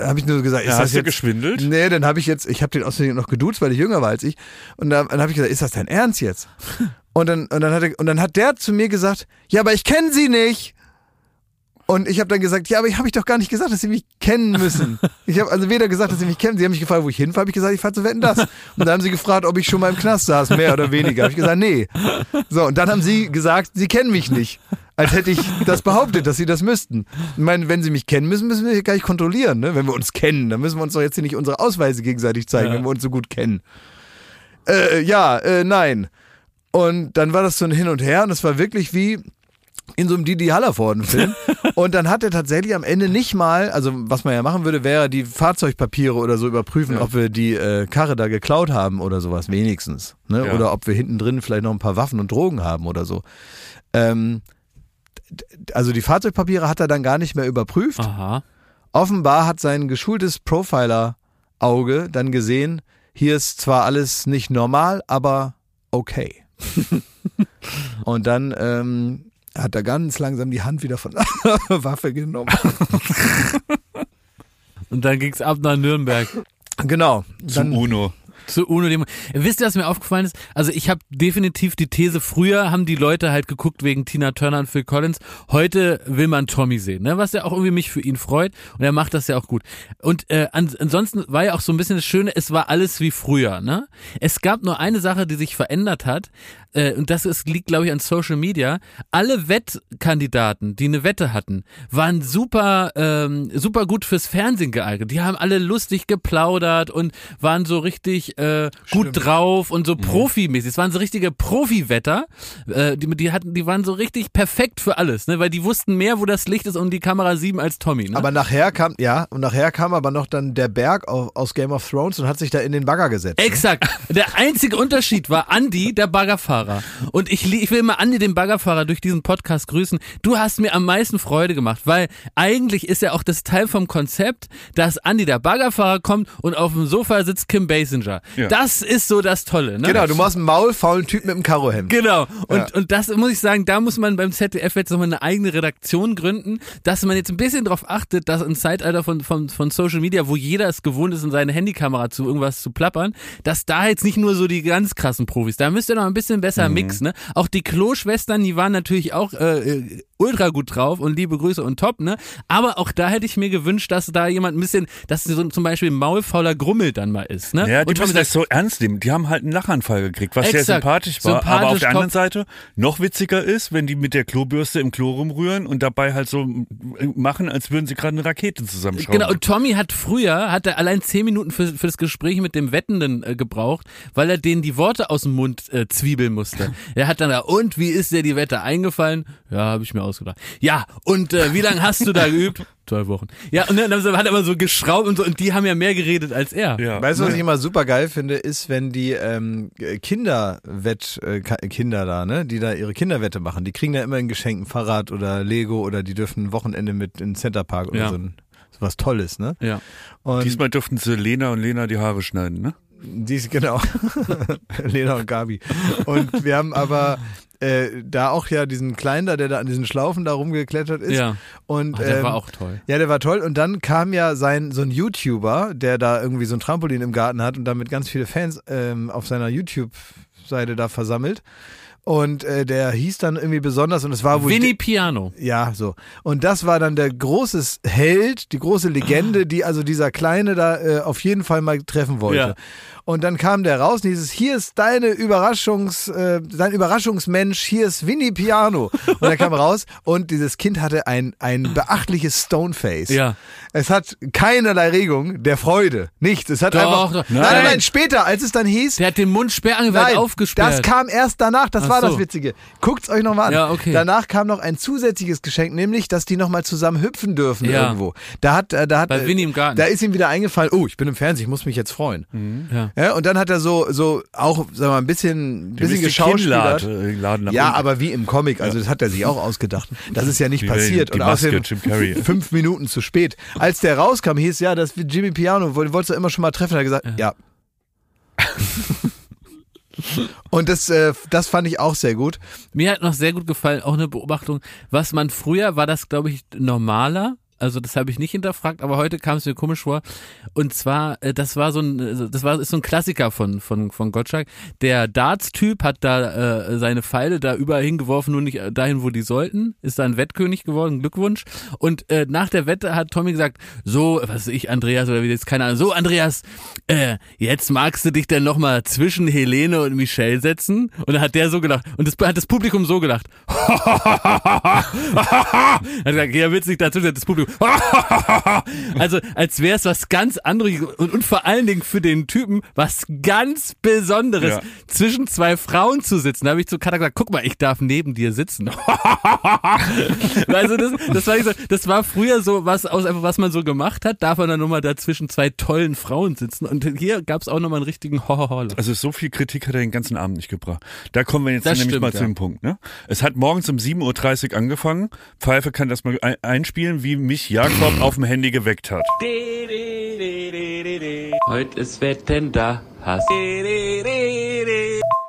habe ich nur gesagt, ist Ja, das hast du jetzt geschwindelt? Nee, dann habe ich jetzt, ich habe den außerdem noch geduzt, weil ich jünger war als ich. Und dann, dann habe ich gesagt, ist das dein Ernst jetzt? *laughs* Und dann, und dann hat er, und dann hat der zu mir gesagt, ja, aber ich kenne sie nicht. Und ich habe dann gesagt, ja, aber ich habe ich doch gar nicht gesagt, dass sie mich kennen müssen. Ich habe also weder gesagt, dass sie mich kennen. Sie haben mich gefragt, wo ich hinfahre. Habe ich gesagt, ich fahre zu wetten das. Und dann haben sie gefragt, ob ich schon mal im Knast saß, mehr oder weniger. Habe ich gesagt, nee. So und dann haben sie gesagt, sie kennen mich nicht. Als hätte ich das behauptet, dass sie das müssten. Ich meine, wenn sie mich kennen müssen, müssen wir hier gar nicht kontrollieren. Ne? Wenn wir uns kennen, dann müssen wir uns doch jetzt hier nicht unsere Ausweise gegenseitig zeigen, Ja. wenn wir uns so gut kennen. Äh, ja, äh, nein. Und dann war das so ein Hin und Her und es war wirklich wie in so einem Didi Hallervorden-Film. *laughs* und dann hat er tatsächlich am Ende nicht mal, also was man ja machen würde, wäre die Fahrzeugpapiere oder so überprüfen, ob wir die äh, Karre da geklaut haben oder sowas, wenigstens. Ne? Ja. Oder ob wir hinten drin vielleicht noch ein paar Waffen und Drogen haben oder so. Ähm, also die Fahrzeugpapiere hat er dann gar nicht mehr überprüft. Aha. Offenbar hat sein geschultes Profiler-Auge dann gesehen, hier ist zwar alles nicht normal, aber okay. *laughs* Und dann ähm, hat er ganz langsam die Hand wieder von der *laughs* Waffe genommen. *laughs* Und dann ging's ab nach Nürnberg. Genau. Zu UNO. Zu UNO Demo. Wisst ihr, was mir aufgefallen ist? Also ich habe definitiv die These, früher haben die Leute halt geguckt wegen Tina Turner und Phil Collins. Heute will man Tommy sehen, ne? was ja auch irgendwie mich für ihn freut. Und er macht das ja auch gut. Und äh, an, ansonsten war ja auch so ein bisschen das Schöne, es war alles wie früher. Ne? Es gab nur eine Sache, die sich verändert hat. Äh, und das ist, liegt, glaube ich, an Social Media. Alle Wettkandidaten, die eine Wette hatten, waren super, ähm, super gut fürs Fernsehen geeignet. Die haben alle lustig geplaudert und waren so richtig äh, gut drauf und so profimäßig. Es waren so richtige Profi-Wetter. Äh, die, die, hatten, die waren so richtig perfekt für alles, ne? weil die wussten mehr, wo das Licht ist und die Kamera 7 als Tommy. Ne? aber nachher kam, ja, und nachher kam aber noch dann der Berg au- aus Game of Thrones und hat sich da in den Bagger gesetzt. Exakt. Der einzige Unterschied war Andy, der Baggerfahrer. Und ich, ich will mal Andy, den Baggerfahrer, durch diesen Podcast grüßen. Du hast mir am meisten Freude gemacht, weil eigentlich ist ja auch das Teil vom Konzept, dass Andy, der Baggerfahrer, kommt und auf dem Sofa sitzt Kim Basinger. Ja. Das ist so das Tolle. Ne? Genau, du machst einen maulfaulen Typ mit einem Karohemd. Genau. Und, Ja. und das muss ich sagen, da muss man beim ZDF jetzt nochmal eine eigene Redaktion gründen, dass man jetzt ein bisschen darauf achtet, dass im Zeitalter von, von, von Social Media, wo jeder es gewohnt ist, in seine Handykamera zu irgendwas zu plappern, dass da jetzt nicht nur so die ganz krassen Profis, da müsst ihr noch ein bisschen besser mixen. Ne? Auch die Klo-Schwestern, die waren natürlich auch äh, äh, ultra gut drauf und liebe Grüße und top, ne? Aber auch da hätte ich mir gewünscht, dass da jemand ein bisschen, dass so zum Beispiel ein maulfauler Grummel dann mal ist, ne? Ja, die und müssen das so ernst nehmen. Die haben halt einen Lachanfall gekriegt, was sehr Exakt. sympathisch war. Sympathisch, aber auf der anderen top. Seite noch witziger ist, wenn die mit der Klobürste im Klo rumrühren und dabei halt so machen, als würden sie gerade eine Rakete zusammenschrauben. Genau, und Tommy hat früher, hat er allein zehn Minuten für, für das Gespräch mit dem Wettenden äh, gebraucht, weil er denen die Worte aus dem Mund äh, zwiebeln musste. *laughs* Er hat dann da, und wie ist dir die Wette eingefallen? Ja, habe ich mir ausgedacht. Ja, und äh, wie lange hast du da geübt? *laughs* Zwei Wochen. Ja, und dann hat er immer so geschraubt und so, und die haben ja mehr geredet als er. ja. Weißt du, was ich immer super geil finde, ist, wenn die ähm, Kinderwett, äh, Kinder da, ne, die da ihre Kinderwette machen, die kriegen da immer ein Geschenk, ein Fahrrad oder Lego oder die dürfen ein Wochenende mit in den Centerpark oder Ja. so, ein, so was Tolles, ne? Ja. Und Diesmal durften sie Lena und Lena die Haare schneiden, ne? dies, genau. *laughs* Lena und Gabi. Und wir haben aber äh, da auch ja diesen Kleinen da, der da an diesen Schlaufen da rumgeklettert ist. Ja. Und, Ach, der ähm, war auch toll. Ja, der war toll. Und dann kam ja sein so ein YouTuber, der da irgendwie so ein Trampolin im Garten hat und damit ganz viele Fans ähm, auf seiner YouTube-Seite da versammelt. und äh, der hieß dann irgendwie besonders und es war wohl Winnie Piano. ja, so. Und das war dann der große Held, die große Legende, die also dieser Kleine da äh, auf jeden Fall mal treffen wollte. Ja. Und dann kam der raus und dieses, hier ist deine Überraschungs, äh, dein Überraschungsmensch, hier ist Winnie Piano. Und er kam raus und dieses Kind hatte ein, ein beachtliches Stoneface. Ja. Es hat keinerlei Regung der Freude. Nichts. Es hat Doch, einfach. doch. Nein, Nein. nein, später, als es dann hieß, Der hat den Mund sperrangelweit aufgesperrt. das kam erst danach, das Ach war das so. Witzige. Guckt's euch nochmal an. Ja, okay. Danach kam noch ein zusätzliches Geschenk, nämlich, dass die nochmal zusammen hüpfen dürfen Ja. irgendwo. Da hat, äh, da hat, Bei äh, Winnie im Garten. Da ist ihm wieder eingefallen, oh, ich bin im Fernsehen, ich muss mich jetzt freuen. ja. Ja, und dann hat er so, so auch, sag mal, ein bisschen, Dem bisschen geschauspielert. Äh, Ja, unten. aber wie im Comic, also das hat er sich auch ausgedacht. *laughs* Das ist ja nicht Die- passiert. die und Maske, außerdem *laughs* fünf Minuten zu spät. Als der rauskam, hieß ja, dass wir Jimmy Piano, woll- wolltest du immer schon mal treffen, hat er gesagt, ja. *laughs* Und das, äh, das fand ich auch sehr gut. Mir hat noch sehr gut gefallen, auch eine Beobachtung, was man früher, war das glaube ich normaler, also das habe ich nicht hinterfragt, aber heute kam es mir komisch vor. Und zwar, äh, das war so ein, äh, das war ist so ein Klassiker von von von Gottschalk. Der Darts-Typ hat da äh, seine Pfeile da überall hingeworfen, nur nicht äh, dahin, wo die sollten. Ist dann Wettkönig geworden, Glückwunsch. Und äh, nach der Wette hat Tommy gesagt, so, was weiß ich, Andreas oder wie jetzt keine Ahnung, so Andreas, äh, jetzt magst du dich denn noch mal zwischen Helene und Michelle setzen? Und dann hat der so gelacht und das hat das Publikum so gelacht. *laughs* hat gesagt, ja, nicht dazu das Publikum. *laughs* also als wäre es was ganz anderes und, und vor allen Dingen für den Typen was ganz Besonderes, Ja. zwischen zwei Frauen zu sitzen. Da habe ich zu Katha gesagt, guck mal, ich darf neben dir sitzen. *laughs* also das, das, war so, das war früher so was aus einfach was man so gemacht hat, darf man dann nochmal da zwischen zwei tollen Frauen sitzen. Und hier gab es auch nochmal einen richtigen Hohoho. Also so viel Kritik hat er den ganzen Abend nicht gebracht. Da kommen wir jetzt Das nämlich stimmt, mal zu ja. dem Punkt. Ne? Es hat morgens um 7.30 Uhr angefangen. Pfeife kann das mal ein- einspielen, wie mich Jakob auf dem Handy geweckt hat. Heute ist Wetten da, hast.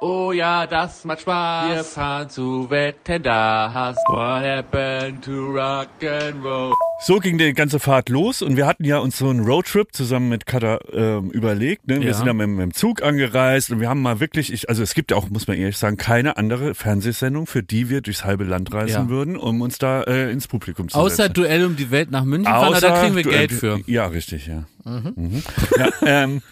Oh ja, das macht Spaß. Wir fahren zu Wetten da, hast. What happened to rock and roll? So ging die ganze Fahrt los und wir hatten ja uns so einen Roadtrip zusammen mit Katha ähm, überlegt. Ne? Wir Ja. sind dann mit, mit dem Zug angereist und wir haben mal wirklich, ich, also es gibt ja auch, muss man ehrlich sagen, keine andere Fernsehsendung, für die wir durchs halbe Land reisen Ja. würden, um uns da äh, ins Publikum zu Außer setzen. Duell um die Welt nach München fahren, aber da kriegen wir du- Geld äh, für. Ja, richtig, ja. Mhm. ja ähm, *laughs*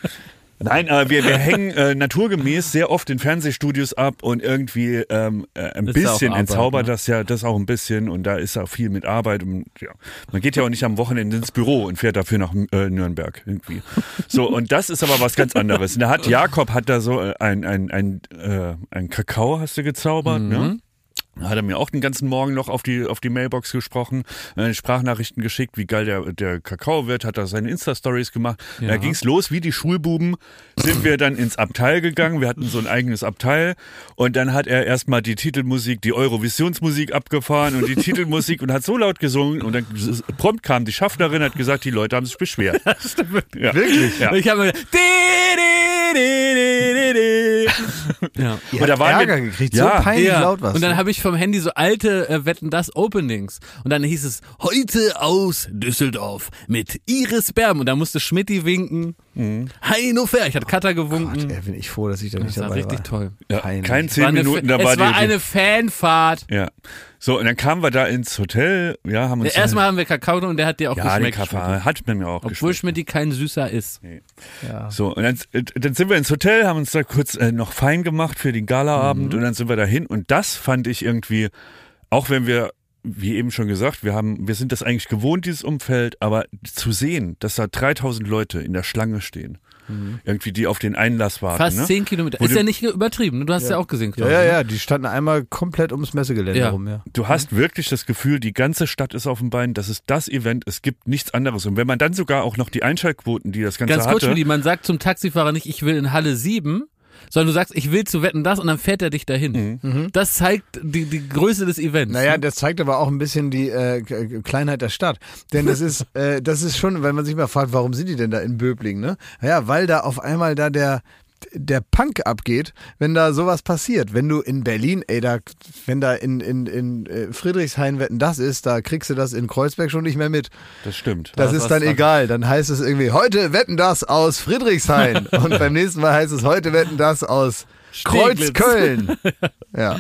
nein, aber wir, wir hängen äh, naturgemäß sehr oft in Fernsehstudios ab und irgendwie ähm, äh, ein Ist bisschen Arbeit, entzaubert ne? das ja das auch ein bisschen und da ist auch viel mit Arbeit und ja, man geht ja auch nicht am Wochenende ins Büro und fährt dafür nach äh, Nürnberg irgendwie. So und das ist aber was ganz anderes. Und da hat Jakob hat da so äh, ein ein ein äh, ein Kakao hast du gezaubert, Mhm. ne? Hat er mir auch den ganzen Morgen noch auf die, auf die Mailbox gesprochen, äh, Sprachnachrichten geschickt, wie geil der, der Kakao wird, hat er seine Insta-Stories gemacht. Ja. Da ging's los, wie die Schulbuben sind wir dann ins Abteil gegangen. Wir hatten so ein eigenes Abteil und dann hat er erstmal die Titelmusik, die Eurovisionsmusik abgefahren und die *laughs* Titelmusik und hat so laut gesungen und dann prompt kam die Schaffnerin, hat gesagt, die Leute haben sich beschwert. *laughs* Ja. Wirklich? Ja. Und ich habe ja. Ihr Und da wir- Ärger gekriegt, Ja. so peinlich Ja. laut was. Und dann habe ich vom Handy so alte äh, Wetten das Openings. Und dann hieß es heute aus Düsseldorf mit Iris Berben. Und da musste Schmidti winken. Heino Fair. Ich hatte Cutter gewunken. Ey, bin ich froh, dass ich da nicht das war dabei richtig war. toll. Ja, kein zehn War Minuten, Fa- da war es war eine Fanfahrt. Ja. So, und dann kamen wir da ins Hotel, ja, haben uns. Ja, Erstmal haben wir Kakao und der hat dir auch ja, geschmeckt. Kaffee Schmidti. hat mir auch Obwohl geschmeckt. Schmidti kein Süßer ist. Ja. So, und dann, dann sind wir ins Hotel, haben uns da kurz äh, noch fein gemacht für den Galaabend Mhm. und dann sind wir dahin und das fand ich irgendwie, auch wenn wir, wie eben schon gesagt, wir haben, wir sind das eigentlich gewohnt, dieses Umfeld, aber zu sehen, dass da 3000 Leute in der Schlange stehen, irgendwie die auf den Einlass warten. Mhm. Fast ne? zehn Kilometer. Wo Ist ja nicht übertrieben. Du hast ja, auch gesehen, Ja, ja, ne? ja, die standen einmal komplett ums Messegelände Ja. rum, ja. Du hast wirklich das Gefühl, die ganze Stadt ist auf dem Bein, das ist das Event, es gibt nichts anderes. Und wenn man dann sogar auch noch die Einschaltquoten, die das Ganze Ganz kurz, hatte, Schmidti, man sagt zum Taxifahrer nicht, ich will in Halle 7, sondern du sagst, ich will zu wetten das und dann fährt er dich dahin. Das zeigt die, die Größe des Events. Naja, ne? das zeigt aber auch ein bisschen die äh, Kleinheit der Stadt. Denn das ist, *laughs* äh, das ist schon, wenn man sich mal fragt, warum sind die denn da in Böbling, ne? Ja, weil da auf einmal da der der Punk abgeht, wenn da sowas passiert. Wenn du in Berlin, ey, da, wenn da in, in, in äh, Friedrichshain wetten das ist, da kriegst du das in Kreuzberg schon nicht mehr mit. das stimmt. Das Das ist dann egal. Dann heißt es irgendwie, heute wetten das aus Friedrichshain. *laughs* Und beim nächsten Mal heißt es, heute wetten das aus Kreuz Steglitz. Köln. *laughs* ja.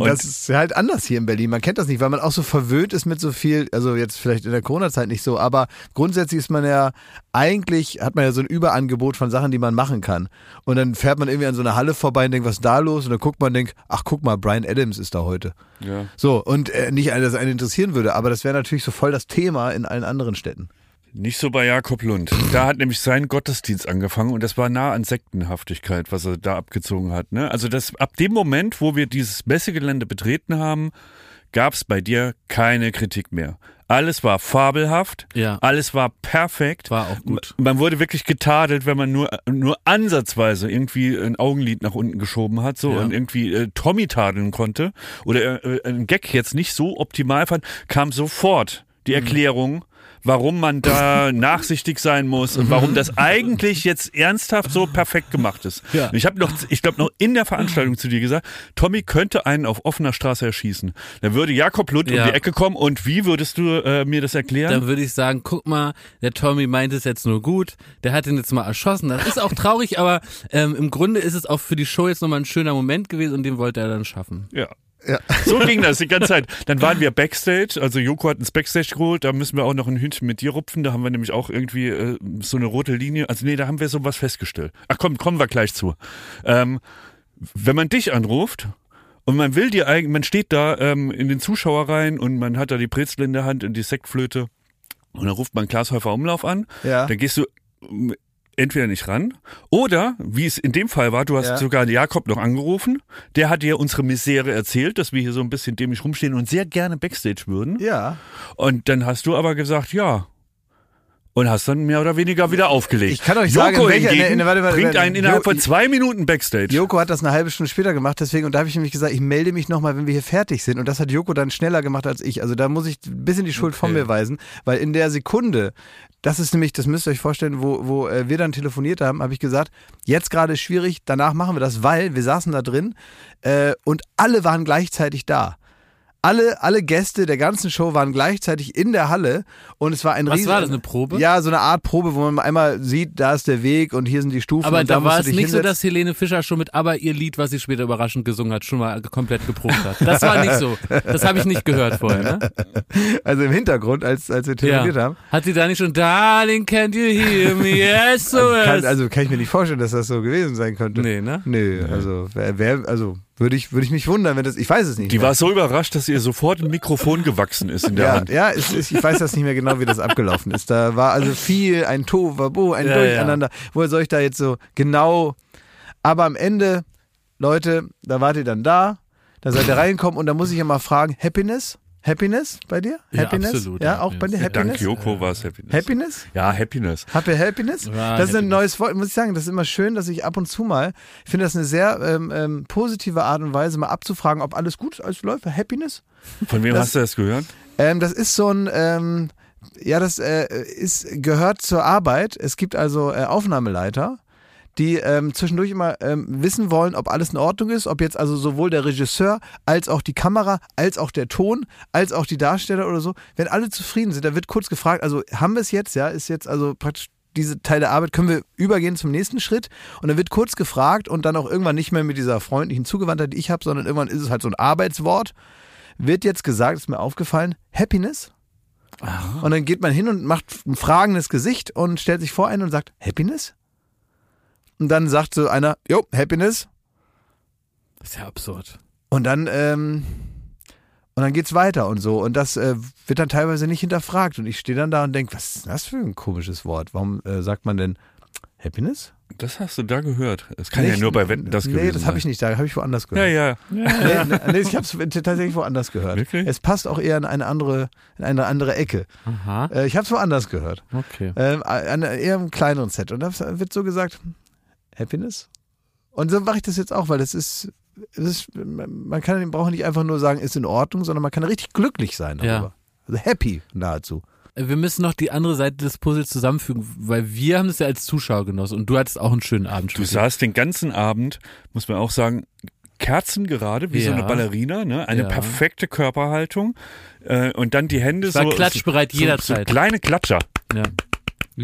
Und das ist halt anders hier in Berlin. Man kennt das nicht, weil man auch so verwöhnt ist mit so viel, also jetzt vielleicht in der Corona-Zeit nicht so, aber grundsätzlich ist man ja, eigentlich hat man ja so ein Überangebot von Sachen, die man machen kann. Und dann fährt man irgendwie an so einer Halle vorbei und denkt, was ist da los? Und dann guckt man und denkt, ach guck mal, Brian Adams ist da heute. Ja. So, und äh, nicht, dass einen interessieren würde, aber das wäre natürlich so voll das Thema in allen anderen Städten. Nicht so bei Jakob Lund. Da hat nämlich sein Gottesdienst angefangen und das war nah an Sektenhaftigkeit, was er da abgezogen hat. Ne? Also das, ab dem Moment, wo wir dieses Messegelände betreten haben, gab es bei dir keine Kritik mehr. Alles war fabelhaft, Ja. alles war perfekt. War auch gut. Man wurde wirklich getadelt, wenn man nur, nur ansatzweise irgendwie ein Augenlid nach unten geschoben hat so Ja. und irgendwie äh, Tommy tadeln konnte oder äh, einen Gag jetzt nicht so optimal fand, kam sofort die Mhm. Erklärung, warum man da nachsichtig sein muss und warum das eigentlich jetzt ernsthaft so perfekt gemacht ist. Ja. Ich habe noch, ich glaube noch in der Veranstaltung zu dir gesagt, Tommy könnte einen auf offener Straße erschießen. Dann würde Jakob Lund Ja. um die Ecke kommen und wie würdest du äh, mir das erklären? Dann würde ich sagen, guck mal, der Tommy meint es jetzt nur gut, der hat ihn jetzt mal erschossen. Das ist auch traurig, aber ähm, im Grunde ist es auch für die Show jetzt nochmal ein schöner Moment gewesen und den wollte er dann schaffen. Ja. Ja. So ging das die ganze Zeit. Dann waren wir Backstage, also Joko hat ins Backstage geholt, da müssen wir auch noch ein Hündchen mit dir rupfen, da haben wir nämlich auch irgendwie äh, so eine rote Linie, also nee, da haben wir sowas festgestellt. Ach komm, kommen wir gleich zu. Ähm, wenn man dich anruft und man will dir eigentlich, man steht da ähm, in den Zuschauer rein und man hat da die Brezel in der Hand und die Sektflöte und dann ruft man Klaas Häufer Umlauf an, Ja. dann gehst du entweder nicht ran oder, wie es in dem Fall war, du hast Ja. sogar Jakob noch angerufen, der hat dir unsere Misere erzählt, dass wir hier so ein bisschen dämlich rumstehen und sehr gerne Backstage würden. Ja. Und dann hast du aber gesagt, ja. Und hast dann mehr oder weniger wieder aufgelegt. Ich kann euch Joko sagen, in welcher- hingegen ne, ne, warte, warte, bringt einen innerhalb von zwei Minuten Backstage. Joko hat das eine halbe Stunde später gemacht, deswegen, und da habe ich nämlich gesagt, ich melde mich nochmal, wenn wir hier fertig sind. Und das hat Joko dann schneller gemacht als ich. Also da muss ich ein bisschen die Schuld von Okay. mir weisen, weil in der Sekunde, das ist nämlich, das müsst ihr euch vorstellen, wo, wo äh, wir dann telefoniert haben, habe ich gesagt, jetzt gerade ist schwierig, danach machen wir das, weil wir saßen da drin äh, und alle waren gleichzeitig da. Alle, alle Gäste der ganzen Show waren gleichzeitig in der Halle und es war ein Was riesen- war das, eine Probe? Ja, so eine Art Probe, wo man einmal sieht, da ist der Weg und hier sind die Stufen. Aber da musst war es nicht so, hinsetzen. dass Helene Fischer schon mit Aber ihr Lied, was sie später überraschend gesungen hat, schon mal komplett geprobt hat. Das war nicht so. Das habe ich nicht gehört vorher, ne? *laughs* Also im Hintergrund, als, als wir telefoniert haben. Hat sie da nicht schon Darling, can't you hear me? Yes, so Kann, yes. also kann ich mir nicht vorstellen, dass das so gewesen sein könnte. nee, ne? Nö, also wer, wer also würde ich würde ich mich wundern, wenn das ich weiß es nicht. Die mehr. war so überrascht, dass ihr sofort ein Mikrofon gewachsen ist in der ja, Hand. ja, es ist, ich weiß das nicht mehr genau, wie das abgelaufen ist. Da war also viel ein Tohuwabohu, ein Ja, Durcheinander. Woher soll ich da jetzt so genau? Aber am Ende, Leute, da wart ihr dann da, da seid ihr reingekommen und da muss ich ja mal fragen, Happiness? Happiness bei dir? Ja, Happiness? absolut, Ja, auch bei dir Dank Happiness? Joko war es Happiness. Happiness? Ja, Happiness. Ihr Happiness? Ja, das ist ein neues Wort, muss ich sagen. Das ist immer schön, dass ich ab und zu mal, ich finde das eine sehr ähm, ähm, positive Art und Weise, mal abzufragen, ob alles gut alles läuft. Happiness? Von wem Das- hast du das gehört? Ähm, das ist so ein, ähm, ja, das äh, ist, gehört zur Arbeit. Es gibt also äh, Aufnahmeleiter, die ähm, zwischendurch immer ähm, wissen wollen, ob alles in Ordnung ist, ob jetzt also sowohl der Regisseur als auch die Kamera, als auch der Ton, als auch die Darsteller oder so, wenn alle zufrieden sind, da wird kurz gefragt, also haben wir es jetzt, ja, ist jetzt also praktisch diese Teil der Arbeit, können wir übergehen zum nächsten Schritt und dann wird kurz gefragt und dann auch irgendwann nicht mehr mit dieser freundlichen Zugewandtheit, die ich habe, sondern irgendwann ist es halt so ein Arbeitswort wird jetzt gesagt, ist mir aufgefallen, Happiness. Und dann geht man hin und macht ein fragendes Gesicht und stellt sich vor einen und sagt, Happiness? Und dann sagt so einer, jo, Happiness. Das ist ja absurd. Und dann, ähm, und dann geht's weiter und so. Und das äh, wird dann teilweise nicht hinterfragt. Und ich stehe dann da und denke, was ist das für ein komisches Wort? Warum äh, sagt man denn Happiness? Das hast du da gehört. Das kann ja Nicht- nur bei Wetten das gewesen Nee, das habe ich nicht da, habe ich woanders Ja, gehört. ja. *laughs* Nee, nee, nee, ich habe es tatsächlich woanders gehört. Wirklich? Es passt auch eher in eine andere, in eine andere Ecke. Aha, Äh, ich habe es woanders gehört. okay. Ähm, an eher einem kleineren Set. Und da wird so gesagt, Happiness. Und so mache ich das jetzt auch, weil das ist, das ist man kann, braucht nicht einfach nur sagen, ist in Ordnung, sondern man kann richtig glücklich sein darüber. Ja. Also happy nahezu. Wir müssen noch die andere Seite des Puzzles zusammenfügen, weil wir haben das ja als Zuschauer genossen und du hattest auch einen schönen Abend. Du saßt den ganzen Abend, muss man auch sagen, kerzengerade, wie so Ja. eine Ballerina, ne? Eine Ja. perfekte Körperhaltung äh, und dann die Hände war so, klatschbereit so, so jederzeit. kleine Klatscher. Ja.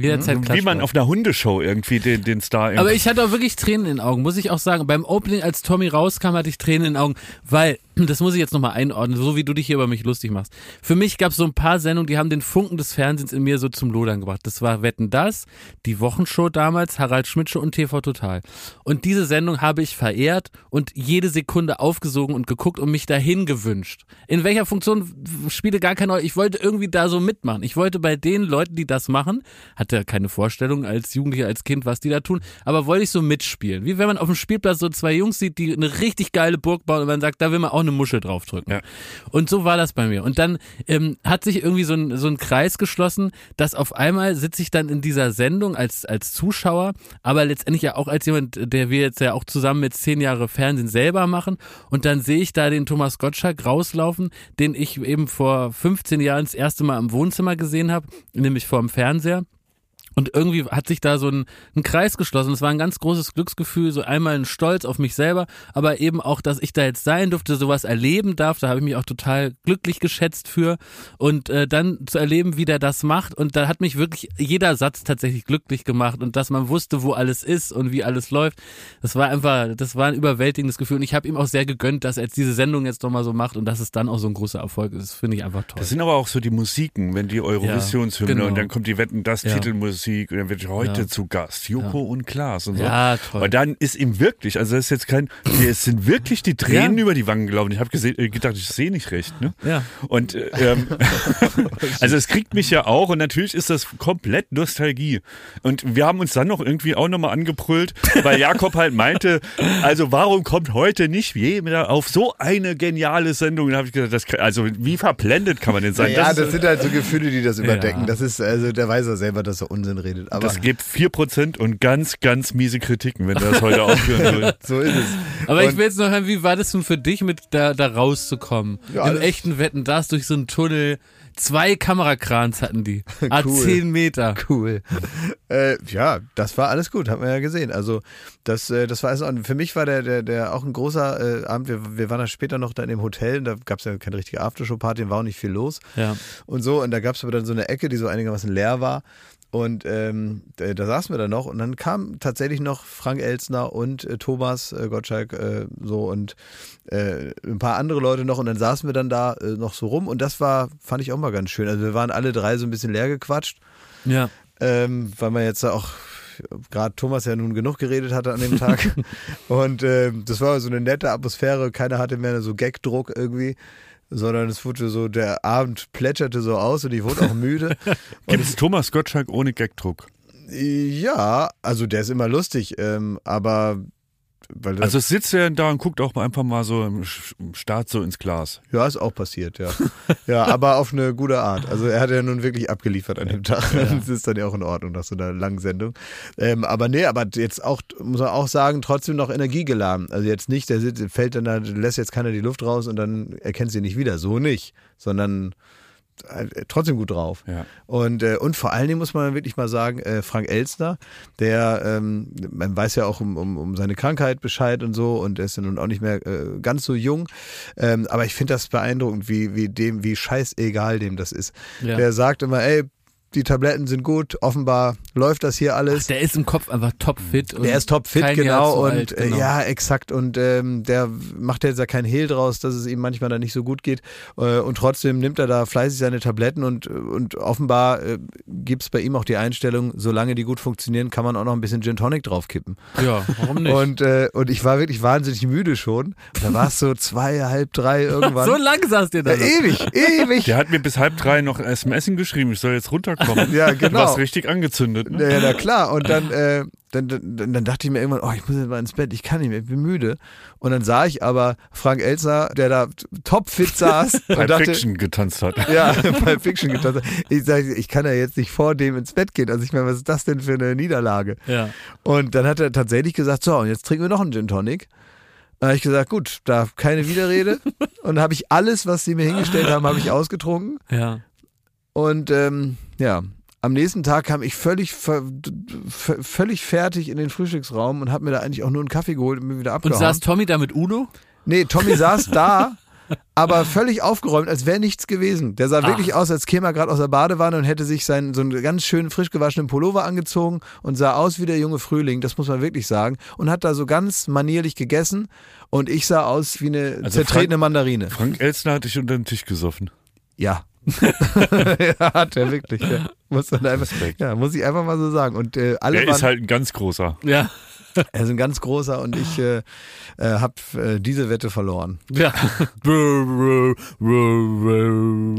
Jederzeit Wie man auf einer Hundeshow irgendwie den, den Star Aber ich hatte auch wirklich Tränen in den Augen, muss ich auch sagen. Beim Opening, als Tommy rauskam, hatte ich Tränen in den Augen, weil, das muss ich jetzt nochmal einordnen, so wie du dich hier über mich lustig machst. Für mich gab es so ein paar Sendungen, die haben den Funken des Fernsehens in mir so zum Lodern gebracht. Das war Wetten das, die Wochenshow damals, Harald Schmidt Show und TV Total. Und diese Sendung habe ich verehrt und jede Sekunde aufgesogen und geguckt und mich dahin gewünscht. In welcher Funktion spiele gar keine Rolle. Ich wollte irgendwie da so mitmachen. Ich wollte bei den Leuten, die das machen, hatte keine Vorstellung als Jugendlicher, als Kind, was die da tun, aber wollte ich so mitspielen. Wie wenn man auf dem Spielplatz so zwei Jungs sieht, die eine richtig geile Burg bauen und man sagt, da will man auch eine Muschel draufdrücken. Ja. Und so war das bei mir. Und dann ähm, hat sich irgendwie so ein, so ein Kreis geschlossen, dass auf einmal sitze ich dann in dieser Sendung als, als Zuschauer, aber letztendlich ja auch als jemand, der wir jetzt ja auch zusammen mit zehn Jahre Fernsehen selber machen. Und dann sehe ich da den Thomas Gottschalk rauslaufen, den ich eben vor 15 Jahren das erste Mal im Wohnzimmer gesehen habe, nämlich vor dem Fernseher. Und irgendwie hat sich da so ein, ein Kreis geschlossen. Es war ein ganz großes Glücksgefühl, so einmal ein Stolz auf mich selber, aber eben auch, dass ich da jetzt sein durfte, sowas erleben darf. Da habe ich mich auch total glücklich geschätzt für. Und äh, dann zu erleben, wie der das macht. Und da hat mich wirklich jeder Satz tatsächlich glücklich gemacht. Und dass man wusste, wo alles ist und wie alles läuft. Das war einfach, das war ein überwältigendes Gefühl. Und ich habe ihm auch sehr gegönnt, dass er jetzt diese Sendung jetzt nochmal so macht und dass es dann auch so ein großer Erfolg ist. Das finde ich einfach toll. Das sind aber auch so die Musiken, wenn die Eurovisionshymne Ja, genau. und dann kommt die Wetten das Ja. Titelmusik und dann wird heute Ja. zu Gast Joko und Klaas und so. Ja, toll. Und dann ist ihm wirklich, also das ist jetzt kein, es sind wirklich die Tränen Ja. über die Wangen gelaufen. Ich habe äh, gedacht, ich sehe nicht recht, ne? Ja. Und äh, ähm, *laughs* also es kriegt mich ja auch und natürlich ist das komplett Nostalgie. Und wir haben uns dann noch irgendwie auch nochmal angebrüllt, weil Jakob halt meinte, also warum kommt heute nicht jeder auf so eine geniale Sendung? Und da habe ich gesagt, das, also wie verblendet kann man denn sein? ja, ist- das sind halt so Gefühle, die das überdecken. Ja. Das ist, also der weiß ja selber, dass er Unsinn redet. Aber Das gibt 4% und ganz, ganz miese Kritiken, wenn er das heute ausführen will. *laughs* so ist es. Aber ich Und- will jetzt noch hören, wie war das denn für dich, mit da, da rauszukommen? Ja, Im das- echten Wetten, das durch so einen Tunnel. Zwei Kamerakrans hatten die. A *laughs* Cool. 10 Meter. Cool. Äh, ja, das war alles gut, hat man ja gesehen. Also das, äh, das war also für mich war der, der, der auch ein großer äh, Abend. Wir, wir waren dann später noch da in dem Hotel, und da gab es ja keine richtige Aftershow-Party, war auch nicht viel los Ja. und so. Und da gab es aber dann so eine Ecke, die so einigermaßen leer war. Und ähm, da, da saßen wir dann noch und dann kam tatsächlich noch Frank Elsner und äh, Thomas äh, Gottschalk äh, so und äh, ein paar andere Leute noch und dann saßen wir dann da äh, noch so rum und das war, fand ich auch mal ganz schön. Also wir waren alle drei so ein bisschen leer gequatscht Ja. ähm, weil man jetzt auch gerade Thomas ja nun genug geredet hatte an dem Tag. *laughs* und ähm, das war so eine nette Atmosphäre. Keiner hatte mehr so Gagdruck irgendwie, sondern es wurde so, der Abend plätscherte so aus und ich wurde auch müde. *laughs* Gibt es Thomas Gottschalk ohne Gagdruck? ja, also der ist immer lustig, ähm, aber weil Also sitzt er da und guckt auch mal einfach mal so im Start so ins Glas. ja, ist auch passiert, ja. *laughs* ja, aber auf eine gute Art. Also er hat ja nun wirklich abgeliefert an dem Tag. Das ist dann ja auch in Ordnung nach so einer langen Sendung. Ähm, aber nee, aber jetzt auch, muss man auch sagen, trotzdem noch energiegeladen. Also jetzt nicht, der fällt dann da, lässt jetzt keiner die Luft raus und dann erkennt sie nicht wieder. So nicht. Sondern trotzdem gut drauf. Ja. Und, äh, und vor allen Dingen muss man wirklich mal sagen, äh, Frank Elstner, der, ähm, man weiß ja auch um, um, um seine Krankheit Bescheid und so und er ist ja nun auch nicht mehr äh, ganz so jung. Ähm, aber ich finde das beeindruckend, wie, wie dem, wie scheißegal dem das ist. Ja. Der sagt immer, ey, die Tabletten sind gut, offenbar läuft das hier alles. Der ist im Kopf einfach topfit. und Der ist topfit, kein Jahr genau. zu Und alt, äh, genau. ja, exakt. Und ähm, der macht jetzt ja keinen Hehl draus, dass es ihm manchmal dann nicht so gut geht. Äh, und trotzdem nimmt er da fleißig seine Tabletten und, und offenbar äh, gibt es bei ihm auch die Einstellung, solange die gut funktionieren, kann man auch noch ein bisschen Gin Tonic draufkippen. Ja, warum nicht? Und, äh, und ich war wirklich wahnsinnig müde schon. Da war es so zwei, halb drei *laughs* irgendwann. so lang saß der da. ja, ewig, ewig. Der hat mir bis halb drei noch SMS geschrieben, ich soll jetzt runterkommen. Ja, Du genau. warst richtig angezündet. Ne? Ja, na klar. Und dann, äh, dann, dann, dann dachte ich mir irgendwann, oh, ich muss jetzt mal ins Bett, ich kann nicht mehr, ich bin müde. Und dann sah ich aber Frank Elser, der da topfit saß *laughs* Pulp dachte, Fiction getanzt hat. *laughs* ja, bei Fiction getan. Ich sage, ich kann ja jetzt nicht vor dem ins Bett gehen. Also ich meine, was ist das denn für eine Niederlage? Ja. Und dann hat er tatsächlich gesagt, so, und jetzt trinken wir noch einen Gin Tonic. Dann habe ich gesagt, gut, da keine Widerrede. *laughs* und habe ich alles, was sie mir hingestellt haben, habe ich ausgetrunken. Ja. Und ähm, ja, am nächsten Tag kam ich völlig, völlig fertig in den Frühstücksraum und habe mir da eigentlich auch nur einen Kaffee geholt und bin wieder Und abgehauen. saß Tommy da mit Udo? nee, Tommy saß da *laughs* aber völlig aufgeräumt, als wäre nichts gewesen. Der sah wirklich aus, als käme er gerade aus der Badewanne und hätte sich seinen so einen ganz schönen frisch gewaschenen Pullover angezogen und sah aus wie der junge Frühling, das muss man wirklich sagen. Und hat da so ganz manierlich gegessen und ich sah aus wie eine Also zertretene Frank- Mandarine. Frank Elstner hat dich unter den Tisch gesoffen. Ja. *laughs* ja, hat er wirklich. Ja. Muss, man einfach, ja, muss ich einfach mal so sagen. Und äh, alle Der waren, ist halt ein ganz großer. Ja. er ist ein ganz großer und ich äh, äh, habe äh, diese Wette verloren. Ja. *laughs*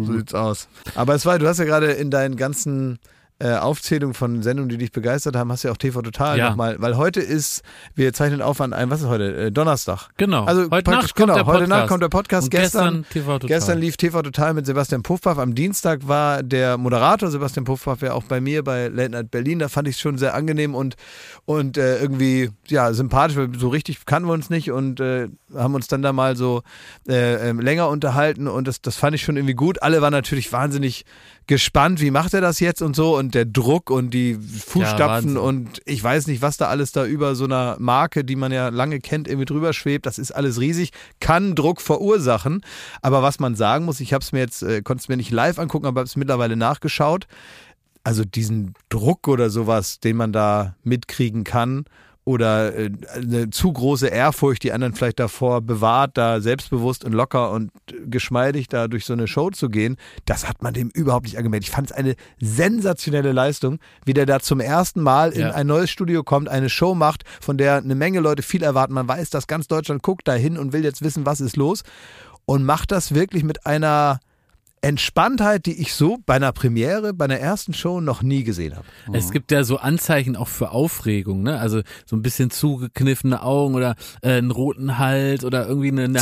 So sieht's aus. Aber es war, du hast ja gerade in deinen ganzen äh, Aufzählungen von Sendungen, die dich begeistert haben, hast du ja auch TV Total Ja. nochmal, weil heute ist, wir zeichnen auf an einem, was ist heute? Äh, Donnerstag. Genau. Also heute Nacht kommt genau, der heute Podcast. Nacht kommt der Podcast. Gestern- gestern TV Total. Gestern lief TV Total mit Sebastian Puffpaff. Am Dienstag war der Moderator Sebastian Puffpaff ja auch bei mir bei Late Night Berlin. Da fand ich es schon sehr angenehm und, und äh, irgendwie ja sympathisch, weil so richtig kannten wir uns nicht und äh, haben uns dann da mal so äh, ähm, länger unterhalten und das, das fand ich schon irgendwie gut. Alle waren natürlich wahnsinnig gespannt, wie macht er das jetzt und so und der Druck und die Fußstapfen Wahnsinn. und ich weiß nicht, was da alles da über so einer Marke, die man ja lange kennt, irgendwie drüber schwebt. Das ist alles riesig, kann Druck verursachen. Aber was man sagen muss, ich habe es mir jetzt, äh, konnte es mir nicht live angucken, aber habe es mittlerweile nachgeschaut. Also diesen Druck oder sowas, den man da mitkriegen kann oder äh, eine zu große Ehrfurcht, die anderen vielleicht davor bewahrt, da selbstbewusst und locker und geschmeidig da durch so eine Show zu gehen, das hat man dem überhaupt nicht angemerkt. Ich fand es eine sensationelle Leistung, wie der da zum ersten Mal in Ja. ein neues Studio kommt, eine Show macht, von der eine Menge Leute viel erwarten. Man weiß, dass ganz Deutschland guckt dahin und will jetzt wissen, was ist los und macht das wirklich mit einer Entspanntheit, die ich so bei einer Premiere, bei einer ersten Show noch nie gesehen habe. Es gibt ja so Anzeichen auch für Aufregung, ne? Also so ein bisschen zugekniffene Augen oder äh, einen roten Hals oder irgendwie eine, eine.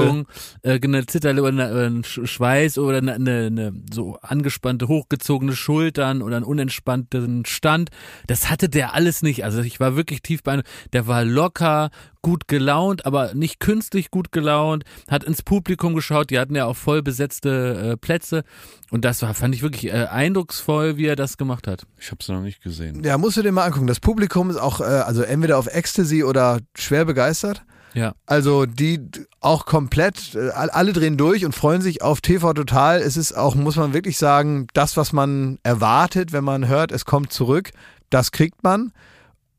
Haltung, äh, eine Zitterlippe oder eine, ein Sch- Schweiß oder eine, eine, eine so angespannte, hochgezogene Schultern oder einen unentspannten Stand. Das hatte der alles nicht. Also ich war wirklich tief bei, der war locker, gut gelaunt, aber nicht künstlich gut gelaunt, hat ins Publikum geschaut, die hatten ja auch voll besetzte äh, Plätze und das war, fand ich wirklich äh, eindrucksvoll, wie er das gemacht hat. Ich habe es noch nicht gesehen. Ja, musst du dir mal angucken. Das Publikum ist auch, äh, also entweder auf Ecstasy oder schwer begeistert. Ja. Also die auch komplett, äh, all- alle drehen durch und freuen sich auf TV Total. Es ist auch, muss man wirklich sagen, das, was man erwartet, wenn man hört, es kommt zurück, das kriegt man.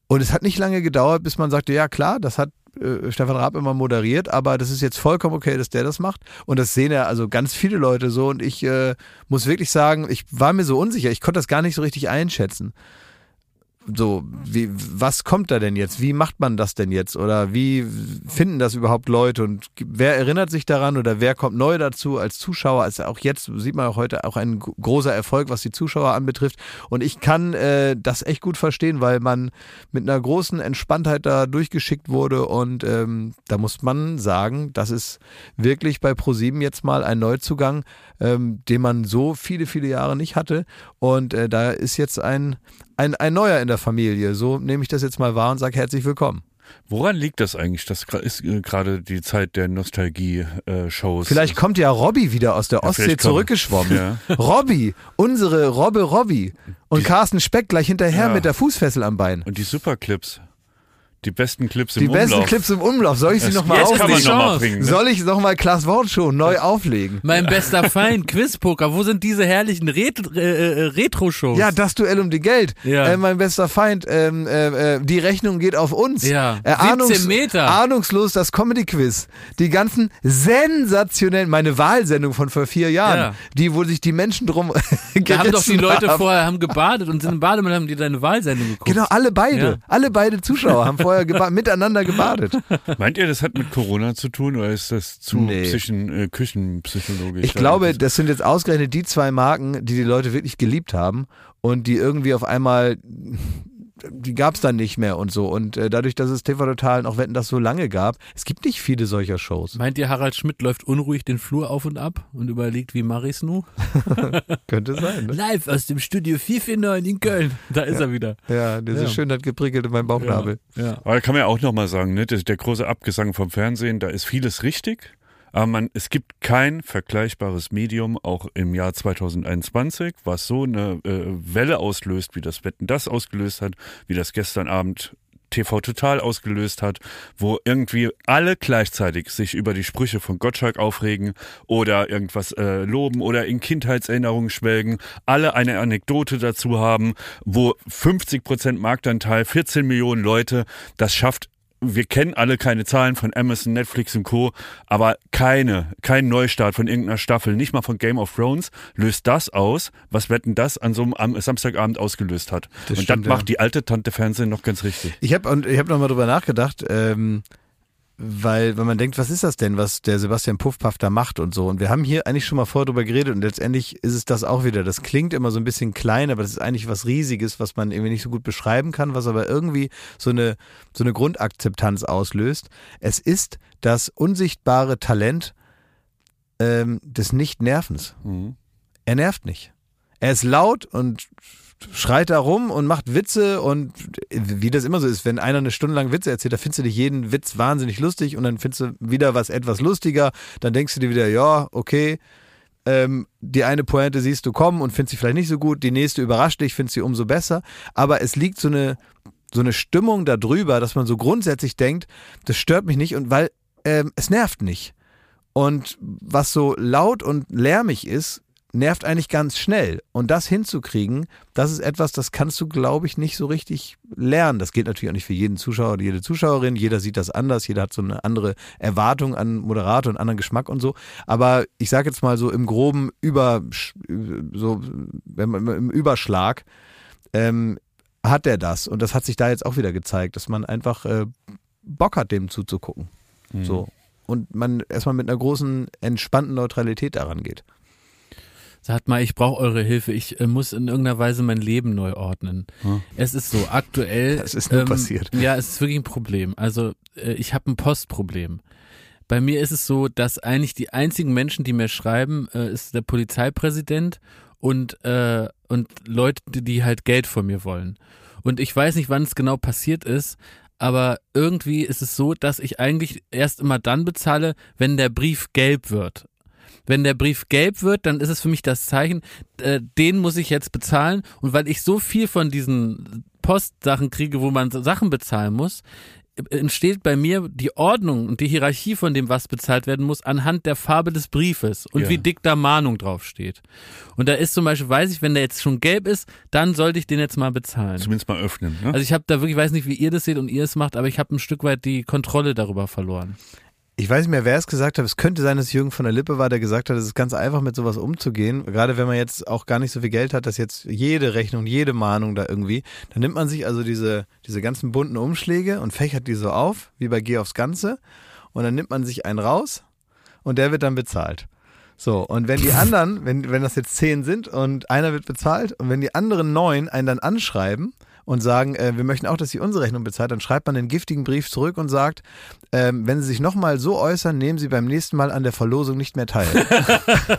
Und es hat nicht lange gedauert, bis man sagte, ja klar, das hat äh, Stefan Raab immer moderiert, aber das ist jetzt vollkommen okay, dass der das macht. Und das sehen ja also ganz viele Leute so. Und ich äh, muss wirklich sagen, ich war mir so unsicher, ich konnte das gar nicht so richtig einschätzen. So, wie, was kommt da denn jetzt? Wie macht man das denn jetzt? Oder wie finden das überhaupt Leute? Und wer erinnert sich daran oder wer kommt neu dazu als Zuschauer? Also auch jetzt sieht man auch heute auch ein großer Erfolg, was die Zuschauer anbetrifft. Und ich kann äh, das echt gut verstehen, weil man mit einer großen Entspanntheit da durchgeschickt wurde. Und ähm, da muss man sagen, das ist wirklich bei ProSieben jetzt mal ein Neuzugang, ähm, den man so viele, viele Jahre nicht hatte. Und äh, da ist jetzt ein, ein, ein neuer in der Familie. So nehme ich das jetzt mal wahr und sage herzlich willkommen. Woran liegt das eigentlich? Das ist äh, gerade die Zeit der Nostalgie-Shows. Vielleicht kommt ja Robby wieder aus der Ja, Ostsee kommt- zurückgeschwommen. Ja. Robby, unsere Robbe Robby. Und Carsten Speck gleich hinterher Ja. mit der Fußfessel am Bein. Und die Superclips. Die besten Clips Die im besten Umlauf. Clips im Umlauf. Soll ich sie nochmal Jetzt kann man auflegen? noch mal Chance. bringen. Ne? Soll ich nochmal Klaas Wortshow neu auflegen? Mein bester Feind, Quizpoker, wo sind diese herrlichen Ret äh, äh, Retro-Shows? Ja, das Duell um die Geld. Ja. Äh, mein bester Feind, ähm, äh, äh, die Rechnung geht auf uns. Ja. Äh, 17 Meter. Ahnungslos das Comedy-Quiz. Die ganzen sensationellen, meine Wahlsendung von vor vier Jahren, Ja. die, wo sich die Menschen drum *laughs* da haben doch die Leute haben. vorher haben gebadet und sind im Bademantel haben die deine Wahlsendung geguckt. Genau, alle beide. Ja. Alle beide Zuschauer haben vorher *laughs* geba miteinander gebadet. Meint ihr, das hat mit Corona zu tun oder ist das zu Nee. psychen, äh, küchenpsychologisch? Ich glaube, das sind jetzt ausgerechnet die zwei Marken, die die Leute wirklich geliebt haben und die irgendwie auf einmal, die gab es dann nicht mehr und so. Und äh, dadurch, dass es TV Total auch Wetten das so lange gab, es gibt nicht viele solcher Shows. Meint ihr, Harald Schmidt läuft unruhig den Flur auf und ab und überlegt, wie mach ich's nu? *laughs* Könnte sein, ne? Live aus dem Studio 449 in Köln. Da ist er wieder. Ja, diese Ja. Schönheit geprickelt in meinem Bauchnabel. Ja. Aber da kann man ja auch nochmal sagen, ne, das, der große Abgesang vom Fernsehen, da ist vieles richtig. Aber man, es gibt kein vergleichbares Medium, auch im Jahr 2021, was so eine äh, Welle auslöst, wie das Wetten das ausgelöst hat, wie das gestern Abend TV Total ausgelöst hat, wo irgendwie alle gleichzeitig sich über die Sprüche von Gottschalk aufregen oder irgendwas äh, loben oder in Kindheitserinnerungen schwelgen, alle eine Anekdote dazu haben, wo 50 Prozent Marktanteil, 14 Millionen Leute, das schafft wir kennen alle keine Zahlen von Amazon, Netflix und Co., aber keine, kein Neustart von irgendeiner Staffel, nicht mal von Game of Thrones, löst das aus, was Wetten das an so einem am Samstagabend ausgelöst hat. Das und stimmt, das macht ja. die alte Tante Fernsehen noch ganz richtig. Ich habe und ich habe noch mal drüber nachgedacht, ähm, weil wenn man denkt, was ist das denn, was der Sebastian Puffpaff da macht und so. Und wir haben hier eigentlich schon mal vorher drüber geredet und letztendlich ist es das auch wieder. Das klingt immer so ein bisschen klein, aber das ist eigentlich was Riesiges, was man irgendwie nicht so gut beschreiben kann, was aber irgendwie so eine so eine Grundakzeptanz auslöst. Es ist das unsichtbare Talent ähm, des Nicht-Nervens. Er nervt nicht. Er ist laut und schreit da rum und macht Witze und wie das immer so ist, wenn einer eine Stunde lang Witze erzählt, da findest du dich jeden Witz wahnsinnig lustig und dann findest du wieder was etwas lustiger, dann denkst du dir wieder, ja, okay, ähm, die eine Pointe siehst du kommen und findest sie vielleicht nicht so gut, die nächste überrascht dich, findest sie umso besser, aber es liegt so eine, so eine Stimmung da drüber, dass man so grundsätzlich denkt, das stört mich nicht und weil ähm, es nervt nicht. Und was so laut und lärmig ist, nervt eigentlich ganz schnell. Und das hinzukriegen, das ist etwas, das kannst du, glaube ich, nicht so richtig lernen. Das gilt natürlich auch nicht für jeden Zuschauer oder jede Zuschauerin. Jeder sieht das anders. Jeder hat so eine andere Erwartung an Moderator und anderen Geschmack und so. Aber ich sage jetzt mal so im groben Über, so, im Überschlag, ähm, hat er das. Und das hat sich da jetzt auch wieder gezeigt, dass man einfach äh, Bock hat, dem zuzugucken. So. Und man erstmal mit einer großen, entspannten Neutralität daran geht. Sagt mal, ich brauche eure Hilfe. Ich äh, muss in irgendeiner Weise mein Leben neu ordnen. Es ist so, aktuell. ähm, *laughs* Das ist nur passiert. Ja, es ist wirklich ein Problem. Also, äh, ich habe ein Postproblem. Bei mir ist es so, dass eigentlich die einzigen Menschen, die mir schreiben, äh, ist der Polizeipräsident und, äh, und Leute, die, die halt Geld von mir wollen. Und ich weiß nicht, wann es genau passiert ist, aber irgendwie ist es so, dass ich eigentlich erst immer dann bezahle, wenn der Brief gelb wird. Wenn der Brief gelb wird, dann ist es für mich das Zeichen, äh, den muss ich jetzt bezahlen. Und weil ich so viel von diesen Postsachen kriege, wo man Sachen bezahlen muss, äh, entsteht bei mir die Ordnung und die Hierarchie von dem, was bezahlt werden muss, anhand der Farbe des Briefes und Ja. wie dick da Mahnung draufsteht. Und da ist zum Beispiel, weiß ich, wenn der jetzt schon gelb ist, dann sollte ich den jetzt mal bezahlen. Zumindest mal öffnen. Ne? Also ich habe da wirklich, weiß nicht, wie ihr das seht und ihr es macht, aber ich habe ein Stück weit die Kontrolle darüber verloren. Ich weiß nicht mehr, wer es gesagt hat. Es könnte sein, dass Jürgen von der Lippe war, der gesagt hat, es ist ganz einfach, mit sowas umzugehen. Gerade wenn man jetzt auch gar nicht so viel Geld hat, dass jetzt jede Rechnung, jede Mahnung da irgendwie, dann nimmt man sich also diese, diese ganzen bunten Umschläge und fächert die so auf, wie bei Geh aufs Ganze. Und dann nimmt man sich einen raus und der wird dann bezahlt. So, und wenn die anderen, wenn, wenn das jetzt zehn sind und einer wird bezahlt und wenn die anderen neun einen dann anschreiben und sagen, äh, wir möchten auch, dass sie unsere Rechnung bezahlt, dann schreibt man den giftigen Brief zurück und sagt, ähm, wenn sie sich nochmal so äußern, nehmen sie beim nächsten Mal an der Verlosung nicht mehr teil. *laughs*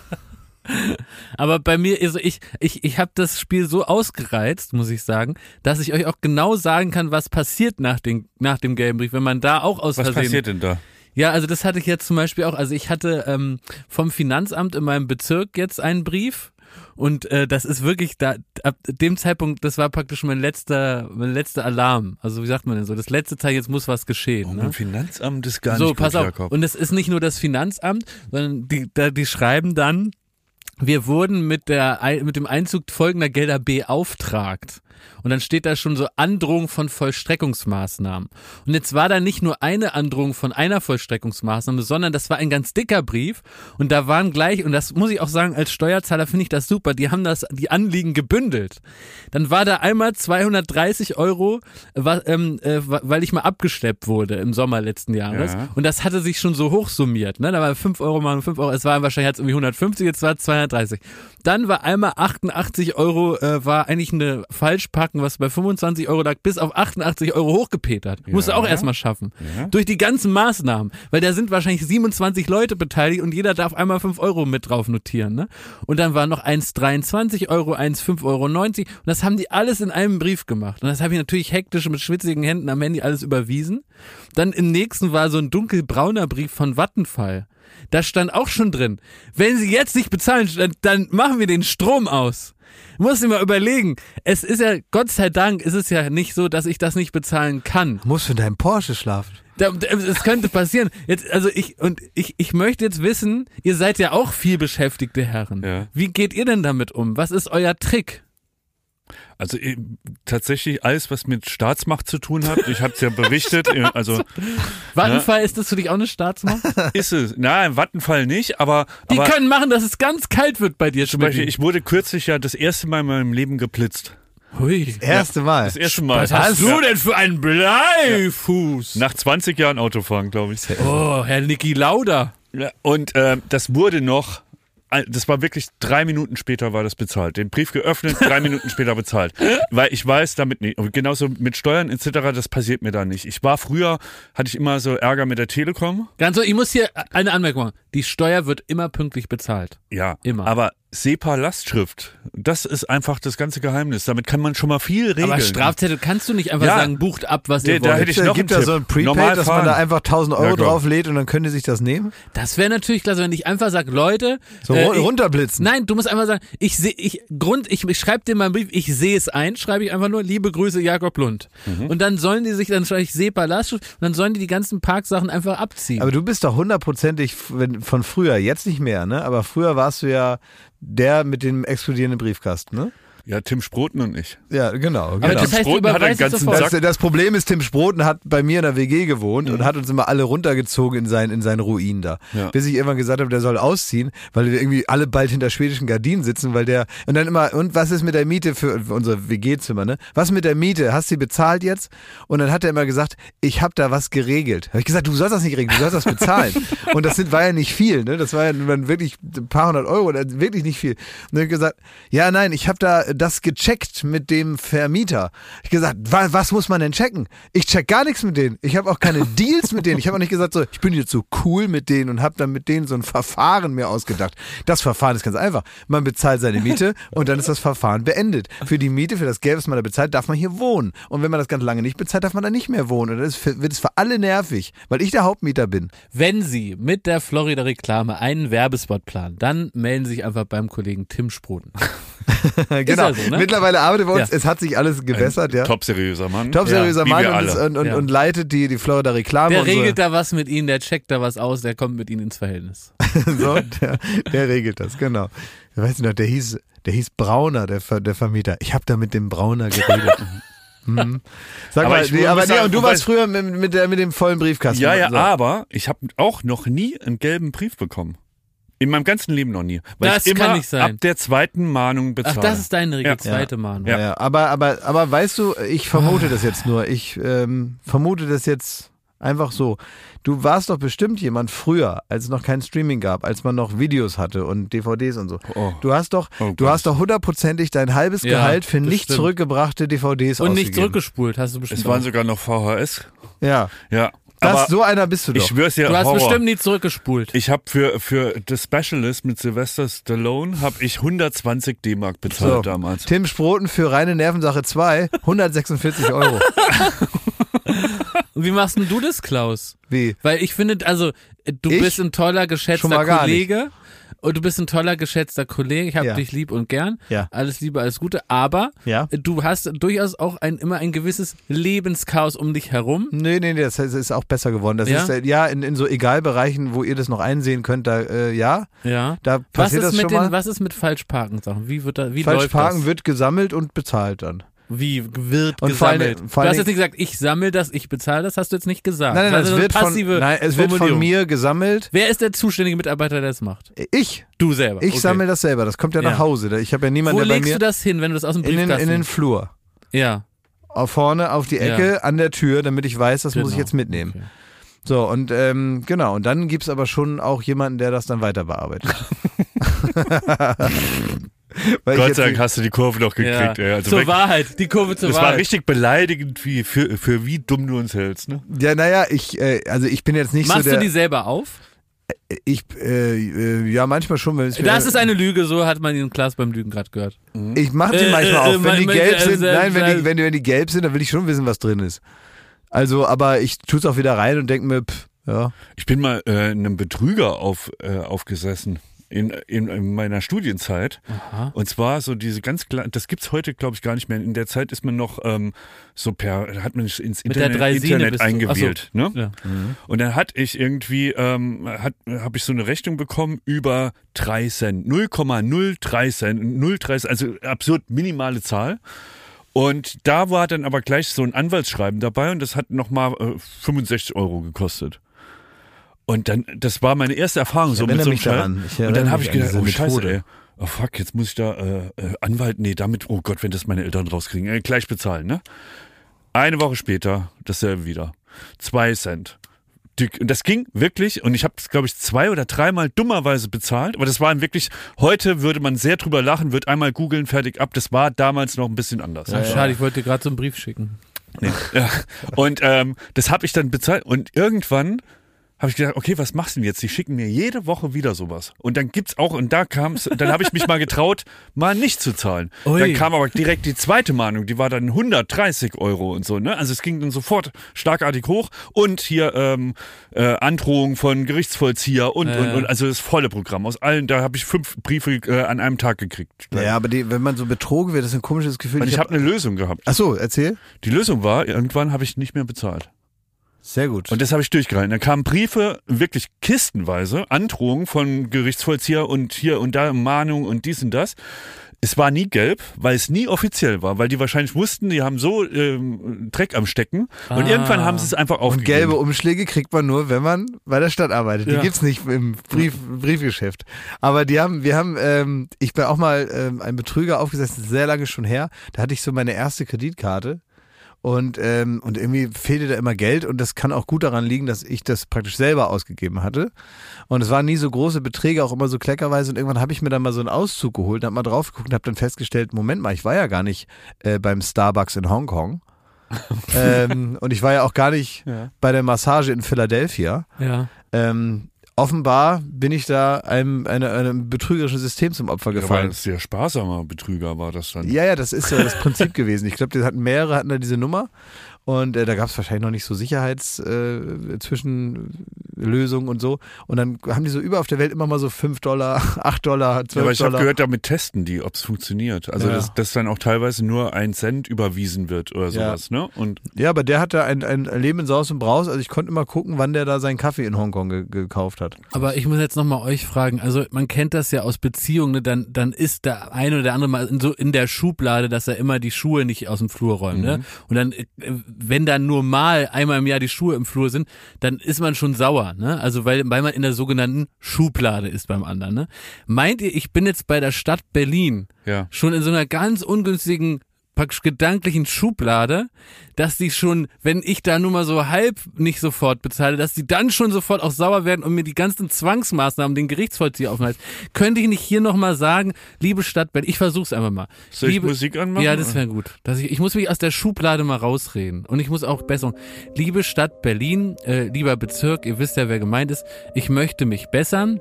Aber bei mir, also ich, ich, ich habe das Spiel so ausgereizt, muss ich sagen, dass ich euch auch genau sagen kann, was passiert nach dem, nach dem gelben Brief, wenn man da auch aus Was Versehen passiert denn da? Ja, also das hatte ich jetzt zum Beispiel auch. Also ich hatte ähm, vom Finanzamt in meinem Bezirk jetzt einen Brief. Und äh, das ist wirklich da ab dem Zeitpunkt, das war praktisch mein letzter, mein letzter Alarm. Also wie sagt man denn so? Das letzte Zeichen, jetzt muss was geschehen. Oh, Ne? Finanzamt ist gar so, nicht pass gut, auf. Jakob. Und es ist nicht nur das Finanzamt, sondern die, da, die schreiben dann, wir wurden mit der mit dem Einzug folgender Gelder beauftragt. Und dann steht da schon so Androhung von Vollstreckungsmaßnahmen. Und jetzt war da nicht nur eine Androhung von einer Vollstreckungsmaßnahme, sondern das war ein ganz dicker Brief. Und da waren gleich, und das muss ich auch sagen, als Steuerzahler finde ich das super, die haben das, die Anliegen gebündelt. Dann war da einmal 230 Euro, ähm, äh, weil ich mal abgeschleppt wurde im Sommer letzten Jahres. Ja. Und das hatte sich schon so hochsummiert. Ne? Da war 5 Euro mal 5 Euro. Es war wahrscheinlich jetzt irgendwie 150, jetzt war es 230. Dann war einmal 88 Euro, äh, war eigentlich eine Falschpacken, was bei 25 Euro lag, bis auf 88 Euro hochgepetert. Musste auch erstmal schaffen. Durch die ganzen Maßnahmen. Weil da sind wahrscheinlich 27 Leute beteiligt und jeder darf einmal 5 Euro mit drauf notieren. Ne? Und dann war noch 1,23 Euro, 1,5,90 Euro. Und das haben die alles in einem Brief gemacht. Und das habe ich natürlich hektisch mit schwitzigen Händen am Handy alles überwiesen. Dann im nächsten war so ein dunkelbrauner Brief von Vattenfall. Da stand auch schon drin, wenn Sie jetzt nicht bezahlen, dann machen wir den Strom aus. Musst dir mal überlegen. Es ist ja, Gott sei Dank, ist es ja nicht so, dass ich das nicht bezahlen kann. Musst du in deinem Porsche schlafen? Es könnte passieren. Jetzt, also ich, und ich, ich möchte jetzt wissen, ihr seid ja auch viel beschäftigte Herren. Ja. Wie geht ihr denn damit um? Was ist euer Trick? Also eh, tatsächlich alles, was mit Staatsmacht zu tun hat. Ich habe es ja berichtet. eh, *laughs* Also Vattenfall, ist das für dich auch eine Staatsmacht? *laughs* ist es. Na, im Wattenfall nicht, aber, Die aber können machen, dass es ganz kalt wird bei dir, zum Beispiel, ich wurde kürzlich ja das erste Mal in meinem Leben geblitzt. Hui. Erste Mal. Das erste Mal. Was hast Ja. du denn für einen Bleifuß? Nach 20 Jahren Autofahren, glaube ich. Oh, Herr Niki Lauda. Ja, und ähm, das wurde noch, äh, das war wirklich drei Minuten später war das bezahlt. Den Brief geöffnet, drei Minuten später bezahlt. *laughs* Weil ich weiß damit nicht. Und genauso mit Steuern etc., das passiert mir da nicht. Ich war früher, hatte ich immer so Ärger mit der Telekom. Ganz so, ich muss hier eine Anmerkung machen. Die Steuer wird immer pünktlich bezahlt. Ja, Immer. Aber SEPA-Lastschrift, das ist einfach das ganze Geheimnis. Damit kann man schon mal viel regeln. Aber Strafzettel kannst du nicht einfach Ja. sagen, bucht ab, was Der- ihr da wollt. hätte ich Gibt, noch gibt einen da so ein Tipp. Prepaid, Normal dass man fahren. da einfach 1000 Euro Ja, drauflädt und dann können die sich das nehmen? Das wäre natürlich klasse, wenn ich einfach sage, Leute, So äh, ru- ich, runterblitzen. Nein, du musst einfach sagen, ich sehe, ich Grund, ich, ich schreibe dir mal einen Brief, ich sehe es ein, schreibe ich einfach nur, liebe Grüße Jakob Lund. Mhm. Und dann sollen die sich, dann schreibe ich SEPA Lastschrift und dann sollen die die ganzen Parksachen einfach abziehen. Aber du bist doch hundertprozentig von früher, jetzt nicht mehr, ne? Aber früher warst du ja der mit dem explodierenden Briefkasten, ne? Ja, Tim Sproten und ich. Ja, genau. Aber genau. das heißt. Das, das Problem ist, Tim Sproten hat bei mir in der WG gewohnt Mhm. und hat uns immer alle runtergezogen in sein, in seinen Ruin da. Ja. Bis ich irgendwann gesagt habe, der soll ausziehen, weil wir irgendwie alle bald hinter schwedischen Gardinen sitzen, weil der, und dann immer, und was ist mit der Miete für, für unser WG-Zimmer, ne? Was mit der Miete? Hast du sie bezahlt jetzt? Und dann hat er immer gesagt, ich habe da was geregelt. Habe ich gesagt, du sollst das nicht regeln, du sollst das bezahlen. *laughs* und das sind, war ja nicht viel, ne? Das war ja wirklich ein paar hundert Euro, wirklich nicht viel. Und dann hab ich gesagt, ja, nein, ich habe da das gecheckt mit dem Vermieter. Ich gesagt, wa was muss man denn checken? Ich check gar nichts mit denen. Ich habe auch keine *laughs* Deals mit denen. Ich habe auch nicht gesagt, so, ich bin jetzt so cool mit denen und habe dann mit denen so ein Verfahren mir ausgedacht. Das Verfahren ist ganz einfach. Man bezahlt seine Miete und dann ist das Verfahren beendet. Für die Miete, für das Geld, was man da bezahlt, darf man hier wohnen. Und wenn man das ganz lange nicht bezahlt, darf man da nicht mehr wohnen. Und für- wird es für alle nervig, weil ich der Hauptmieter bin. Wenn Sie mit der Florida-Reklame einen Werbespot planen, dann melden Sie sich einfach beim Kollegen Tim Sproten. *laughs* genau. ja so, ne? Mittlerweile arbeitet bei uns, Ja. es hat sich alles gebessert, ja. Top seriöser Mann. Top seriöser Wie Mann wir und, und, und, Ja. und leitet die, die Florida Reklame. Der und so. regelt da was mit Ihnen, der checkt da was aus, der kommt mit Ihnen ins Verhältnis. *laughs* so, der, der regelt das, genau. Ich weiß nicht der hieß, der hieß Brauner, der, der Vermieter. Ich habe da mit dem Brauner geredet. *laughs* Mhm. Sag Aber mal, ich nee, aber nee, und du warst früher mit, mit, der, mit dem vollen Briefkasten. Ja, ja, So. aber ich habe auch noch nie einen gelben Brief bekommen. In meinem ganzen Leben noch nie. Weil Das ich immer kann nicht sein. ab der zweiten Mahnung Ach, bezahle. das ist deine Regel, Ja. zweite Mahnung. Ja. ja, aber, aber, aber weißt du, ich vermute das jetzt nur. Ich ähm, vermute das jetzt einfach so. Du warst doch bestimmt jemand früher, als es noch kein Streaming gab, als man noch Videos hatte und DVDs und so. Oh. Du hast doch, Oh du hast doch hundertprozentig dein halbes Ja, Gehalt für nicht stimmt. zurückgebrachte DVDs Und nicht ausgegeben. zurückgespult, hast du bestimmt. Es waren auch. sogar noch VHS. Ja, Ja. Das, so einer bist du doch. ich schwör's dir, Du hast Horror. bestimmt nie zurückgespult. Ich habe für, für The Specialist mit Sylvester Stallone habe ich 120 D-Mark bezahlt So. damals. Tim Sproten für reine Nervensache 2, 146 Euro. Wie machst denn du das, Klaus? Wie? Weil ich finde, also du Ich? bist ein toller, geschätzter mal gar Und du bist ein toller, geschätzter Kollege. Ich habe Ja. dich lieb und gern. Ja. Alles Liebe, alles Gute. Aber Ja. du hast durchaus auch ein, immer ein gewisses Lebenschaos um dich herum. Nee, nee, nee, das ist auch besser geworden. Das Ja? ist äh, ja in, in so Egalbereichen, wo ihr das noch einsehen könnt, da äh, ja, Ja. da Was passiert ist, das mit schon den, mal. was ist mit Falschparken-Sachen? Wie wird da, wie Falsch läuft das? wird gesammelt und bezahlt dann. Wie wird Und vor gesammelt? Vor du allen hast jetzt nicht gesagt, ich sammle das, ich bezahle das, hast du jetzt nicht gesagt. Nein, nein, nein, Das es ist wird, eine von, passive nein es wird von mir gesammelt. Wer ist der zuständige Mitarbeiter, der das macht? Ich, Du selber. ich okay. sammle das selber. Das kommt ja, Ja. nach Hause. Ich habe ja niemanden, Wo der bei legst mir du das hin, wenn du das aus dem in den, Briefkasten... in den Flur. ja, Auf vorne auf die Ecke an der Tür, damit ich weiß, das muss ich genau. jetzt mitnehmen. Okay. So, und ähm, genau, und dann gibt's aber schon auch jemanden, der das dann weiter bearbeitet. *laughs* *laughs* Gott sei Dank hast du die Kurve noch Ja. gekriegt. Ey. Also zur weg- Wahrheit, die Kurve zur das Wahrheit. war richtig beleidigend, wie, für, für wie dumm du uns hältst. Ne? Ja, naja, ich, äh, also ich bin jetzt nicht Machst so der. du die selber auf? ich, äh, äh, ja, manchmal schon, wenn es Das ist eine Lüge, so hat man in Klaas beim Lügen gerade gehört. Ich mache die Äh, manchmal äh, auf. Wenn die mein- gelb sind, äh, nein, wenn äh, die, wenn, die, wenn die gelb sind, dann will ich schon wissen, was drin ist. Also, aber ich tu's auch wieder rein und denke mir, pff, ja. Ich bin mal äh, einem Betrüger auf, äh, aufgesessen. In, in, in meiner Studienzeit. Und zwar so diese ganz kleinen, das gibt's heute glaube ich gar nicht mehr. In der Zeit ist man noch ähm, so per, hat man ins Mit der Internet, Dreisine Internet eingewählt. Ne? Ja. Und dann hatte ich irgendwie, ähm, hat, habe ich so eine Rechnung bekommen über 3 Cent, 0,03 Cent, 0,3 Cent, also absurd minimale Zahl. Und da war dann aber gleich so ein Anwaltsschreiben dabei und das hat nochmal äh, 65 Euro gekostet. Und dann, das war meine erste Erfahrung so mit so einem daran. Ich Und dann habe ich gedacht, oh Scheiße, ey. Oh fuck, jetzt muss ich da äh, äh, Anwalt, nee, damit, oh Gott, wenn das meine Eltern rauskriegen, äh, gleich bezahlen, ne? Eine Woche später dasselbe wieder. Zwei Cent. Und das ging wirklich, und ich habe es, glaube ich, zwei oder dreimal dummerweise bezahlt, aber das war wirklich, heute würde man sehr drüber lachen, wird einmal googeln, fertig ab. Das war damals noch ein bisschen anders. Ach, schade, ich wollte dir gerade so einen Brief schicken. Nee. Ja. Und ähm, das habe ich dann bezahlt. Und irgendwann habe ich gedacht, okay, was machst du denn jetzt? Die schicken mir jede Woche wieder sowas. Und dann gibt's auch, und da kam's, dann habe ich mich mal getraut, mal nicht zu zahlen. Ui. Dann kam aber direkt die zweite Mahnung, die war dann 130 Euro und so, ne? Also es ging dann sofort schlagartig hoch und hier ähm, äh, Androhung von Gerichtsvollzieher und, Ja, und, und also das volle Programm. Aus allen, da habe ich fünf Briefe äh, an einem Tag gekriegt. Ja, aber die, wenn man so betrogen wird, ist ein komisches Gefühl. Und ich habe eine Lösung gehabt. Ach so, erzähl. Die Lösung war, irgendwann habe ich nicht mehr bezahlt. Sehr gut. Und das habe ich durchgehalten. Da kamen Briefe, wirklich kistenweise, Androhungen von Gerichtsvollzieher und hier und da Mahnung und dies und das. Es war nie gelb, weil es nie offiziell war, weil die wahrscheinlich wussten, die haben so ähm, Dreck am Stecken und Ah. irgendwann haben sie es einfach und aufgegeben. gelbe Umschläge kriegt man nur, wenn man bei der Stadt arbeitet. Die Ja. gibt's nicht im Brief, Briefgeschäft. Aber die haben, wir haben, ähm, ich bin auch mal ähm, ein Betrüger aufgesessen, sehr lange schon her. Da hatte ich so meine erste Kreditkarte. Und, ähm, und irgendwie fehlte da immer Geld und das kann auch gut daran liegen, dass ich das praktisch selber ausgegeben hatte. Und es waren nie so große Beträge, auch immer so kleckerweise. Und irgendwann habe ich mir dann mal so einen Auszug geholt, hab mal drauf geguckt und habe dann festgestellt, Moment mal, ich war ja gar nicht äh, beim Starbucks in Hongkong. *laughs* ähm, und ich war ja auch gar nicht bei der Massage in Philadelphia. Ja. Ähm, offenbar bin ich da einem, eine, einem betrügerischen System zum Opfer Ja, weil gefallen. es sehr sparsamer Betrüger war das dann. Ja, ja, das ist ja das Prinzip gewesen. Ich glaube, die hatten mehrere, hatten da diese Nummer. Und äh, da gab es wahrscheinlich noch nicht so Sicherheits äh, Zwischenlösungen und so. Und dann haben die so über auf der Welt immer mal so 5 Dollar, *laughs* 8 Dollar, 12 Ja, aber ich habe gehört, damit testen die, ob es funktioniert. Also Ja. dass, dass dann auch teilweise nur ein Cent überwiesen wird oder Ja. sowas, ne? Und ja, aber der hatte ein, ein Leben in Saus und Braus. Also ich konnte immer gucken, wann der da seinen Kaffee in Hongkong ge gekauft hat. Aber ich muss jetzt nochmal euch fragen, also man kennt das ja aus Beziehungen, ne? dann, dann ist der eine oder andere mal in, so in der Schublade, dass er immer die Schuhe nicht aus dem Flur räumt. Ne? Und dann, äh, wenn dann nur mal einmal im Jahr die Schuhe im Flur sind, dann ist man schon sauer. Ne? Also weil, weil man in der sogenannten Schublade ist beim anderen. Ne? Meint ihr, ich bin jetzt bei der Stadt Berlin ja. schon in so einer ganz ungünstigen praktisch gedanklichen Schublade, dass die schon, wenn ich da nur mal so halb nicht sofort bezahle, dass die dann schon sofort auch sauer werden und mir die ganzen Zwangsmaßnahmen, den Gerichtsvollzieher aufhalten. Könnte ich nicht hier nochmal sagen, liebe Stadt Berlin, ich versuch's einfach mal. Soll ich liebe, Musik anmachen? Ja, das wäre gut. Dass ich, ich muss mich aus der Schublade mal rausreden. Und ich muss auch besser. Liebe Stadt Berlin, äh, lieber Bezirk, ihr wisst ja, wer gemeint ist, ich möchte mich bessern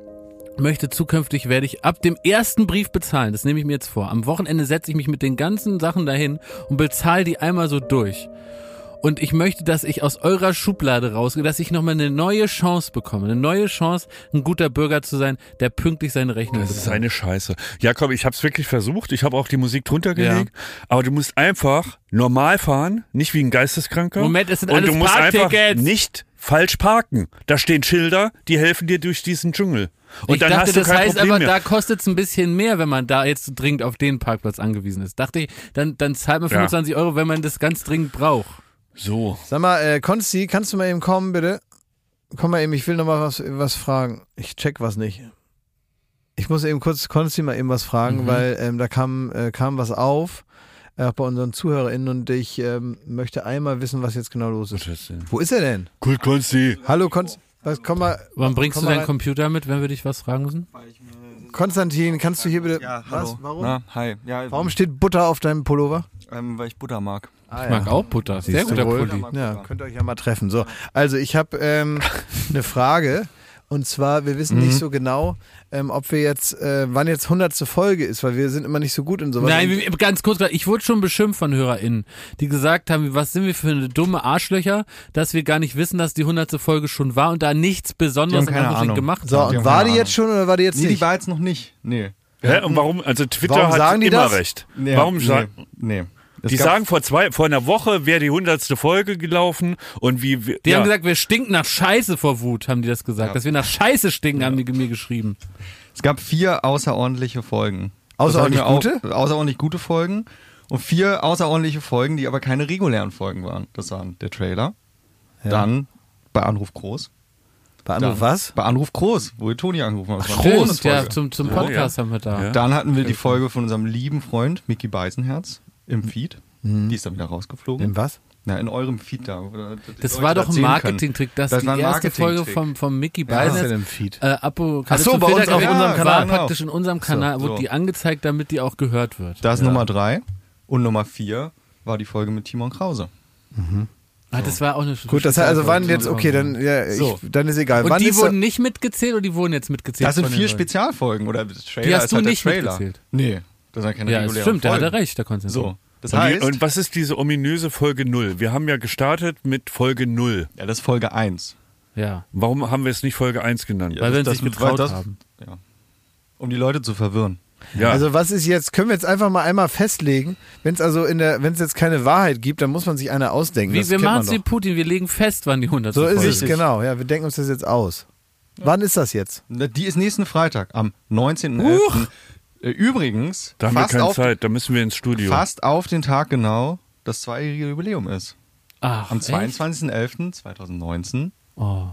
möchte zukünftig werde ich ab dem ersten Brief bezahlen. Das nehme ich mir jetzt vor. Am Wochenende setze ich mich mit den ganzen Sachen dahin und bezahle die einmal so durch. Und ich möchte, dass ich aus eurer Schublade rausgehe, dass ich nochmal eine neue Chance bekomme. Eine neue Chance, ein guter Bürger zu sein, der pünktlich seine Rechnung Das ist eine Scheiße. Jakob, ich habe es wirklich versucht. Ich habe auch die Musik drunter gelegt. Aber du musst einfach normal fahren, nicht wie ein Geisteskranker. Moment, es sind Und alles du musst einfach nicht falsch parken. Da stehen Schilder, die helfen dir durch diesen Dschungel. Und ich dann dachte, hast du das kein heißt Problem aber, mehr. da kostet es ein bisschen mehr, wenn man da jetzt dringend auf den Parkplatz angewiesen ist. Dachte ich, dann, dann zahlt man Ja. 25 Euro, wenn man das ganz dringend braucht. so. Sag mal, äh, Konsti, kannst du mal eben kommen, bitte? Komm mal eben, ich will noch mal was, was fragen. Ich check was nicht. Ich muss eben kurz Konsti mal eben was fragen, Mhm. weil ähm, da kam, äh, kam was auf, äh, auch bei unseren ZuhörerInnen und ich ähm, möchte einmal wissen, was jetzt genau los ist. Wo ist er denn? Cool, Konsti. Hallo, Konst was, komm mal, Wann bringst Komm du deinen rein. Computer mit, wenn wir dich was fragen müssen? Konstantin, kannst du hier bitte, Ja, was, hallo. warum? Na, hi. Ja, Warum steht Butter auf deinem Pullover? Ähm, weil ich Butter mag. Ah, Ich mag auch Butter. Sehr Siehst guter? Pulli. Ja, könnt ihr euch ja mal treffen. So, also ich habe ähm, *laughs* eine Frage Und zwar, wir wissen Mhm. nicht so genau, ähm, ob wir jetzt, äh, wann jetzt hundertste Folge ist, weil wir sind immer nicht so gut in sowas. Nein, ganz kurz, ich wurde schon beschimpft von HörerInnen, die gesagt haben, was sind wir für eine dumme Arschlöcher, dass wir gar nicht wissen, dass die hundertste Folge schon war und da nichts Besonderes Die keine gemacht so, haben. die und war die jetzt schon oder war die jetzt Nee, die nicht? war jetzt noch nicht. Nee. Hä? Und warum? Also Twitter Warum hat sagen die immer das? recht. Nee, warum nee, sagen nee. Es die sagen vor zwei, vor einer Woche wäre die hundertste Folge gelaufen und wie wir, Die ja. haben gesagt, wir stinken nach Scheiße vor Wut, haben die das gesagt. Ja. Dass wir nach Scheiße stinken, haben die mir geschrieben. Es gab vier außerordentliche Folgen. Außerordentlich wir gute? Außerordentlich gute Folgen. Und vier außerordentliche Folgen, die aber keine regulären Folgen waren. Das waren der Trailer. Dann bei Anruf Groß. Bei Anruf Dann was? Bei Anruf Groß, wo ihr Toni angerufen eine Stimmt, Bonusfolge. ja, zum, zum Podcast haben wir da. Ja. Dann hatten wir die Folge von unserem lieben Freund Mickey Beisenherz im Feed. Die ist dann wieder rausgeflogen. In was? Na, in eurem Feed da. da- Das war doch ein. Marketing-Trick, dass Das die erste Folge vom, vom Mickey Ja. Was ist Beisenherz denn im Feed? äh, Apo, Ach so, bei uns auf Filterkaffee unserem war Kanal. genau. praktisch in unserem Kanal, so. wurde die angezeigt, damit die auch gehört wird. Da ist Nummer drei. Und Nummer vier war die Folge mit Timon Krause. Ah, das war auch eine Gut, das heißt, also wann jetzt, okay, dann, ja, ich, So. dann ist egal. Und wann die ist wurden nicht mitgezählt oder die wurden jetzt mitgezählt? Das sind vier? Spezialfolgen. Oder das Trailer Die hast du halt nicht mitgezählt. Nee, das sind keine Ja, regulären stimmt, da hat Folgen. er recht, der Konstantin. So, das und, heißt, die, und was ist diese ominöse Folge null? Wir haben ja gestartet mit Folge null. ja, das ist Folge 1. Ja, Warum haben wir es nicht Folge 1 genannt? Ja, weil wir das- uns nicht getraut das- haben. Ja. Um die Leute zu verwirren. Ja. Also was ist jetzt, können wir jetzt einfach mal einmal festlegen, wenn es also in der, wenn es jetzt keine Wahrheit gibt, dann muss man sich eine ausdenken. Wie, das wir machen es wie. Putin, wir legen fest, wann die 100. So ist Folge es, genau, ja, wir denken uns das jetzt aus. Wann ist das jetzt? Na, Die ist nächsten Freitag, am 19.11. Äh, Übrigens, da haben wir fast, keine auf, Zeit, da müssen wir ins Studio. fast auf den Tag genau das zweijährige Jubiläum ist. Ach, Am echt? 22.11.2019. Oh.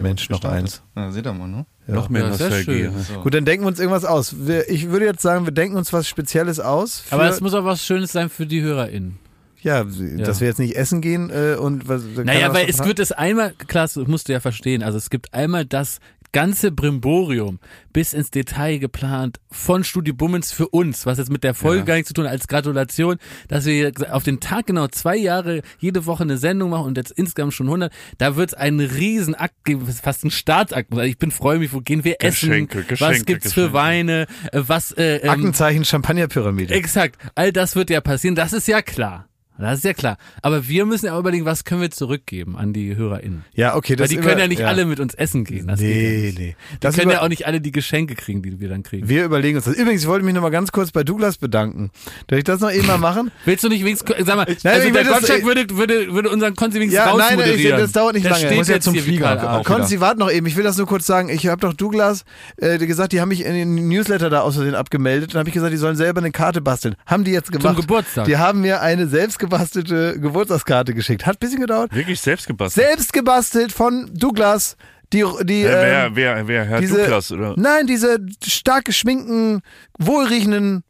Mensch, noch eins. Na, seht ihr mal, ne? Noch mehr Ja, Nostalgie. So. Gut, dann denken wir uns irgendwas aus. Wir, ich würde jetzt sagen, wir denken uns was Spezielles aus. Aber es muss auch was Schönes sein für die HörerInnen. ja, dass wir jetzt nicht essen gehen äh, und was. Naja, weil es wird es einmal, klar, das musst du ja verstehen, also es gibt einmal das ganze Brimborium bis ins Detail geplant von Studio Bummens für uns, was jetzt mit der Folge Ja. gar nichts zu tun hat, als Gratulation, dass wir auf den Tag genau zwei Jahre jede Woche eine Sendung machen und jetzt insgesamt schon 100, da wird es einen Riesenakt geben, fast ein Staatsakt. Also Ich bin freue mich, wo gehen wir Geschenke, essen, Geschenke, was gibt's Geschenke. für Weine, äh, was äh, ähm, Aktenzeichen Champagnerpyramide. Exakt. All das wird ja passieren. Das ist ja klar. Das ist ja klar. Aber wir müssen ja auch überlegen, was können wir zurückgeben an die HörerInnen. Ja, okay, Weil das die über- können ja nicht alle mit uns essen gehen. Das geht ja Nee, nee. Die Das können über- ja auch nicht alle die Geschenke kriegen, die wir dann kriegen. wir überlegen uns das. Übrigens, ich wollte mich noch mal ganz kurz bei Douglas bedanken. Darf ich das noch eben mal machen? *laughs* Willst du nicht wenigstens, sag mal, Nein, also ich der will das- Gottschalk würde, würde, würde unseren Konzi wenigstens Ja, nein, nein, ich- das dauert nicht der lange. Steht Muss ja jetzt zum Flieger. Konzi, warte noch eben. Ich will das nur kurz sagen. Ich habe doch Douglas äh, gesagt, die haben mich in den Newsletter da aus Versehen abgemeldet. Dann habe ich gesagt, die sollen selber eine Karte basteln. Haben die jetzt gemacht. Geburtstag. Die haben mir eine selbst gebastelte Geburtstagskarte geschickt. Hat ein bisschen gedauert. Wirklich selbst gebastelt. Selbst gebastelt von Douglas. Die, die, Äh, wer, ähm, wer, wer, Herr diese, Douglas, oder? Nein, diese stark geschminkten, wohlriechenden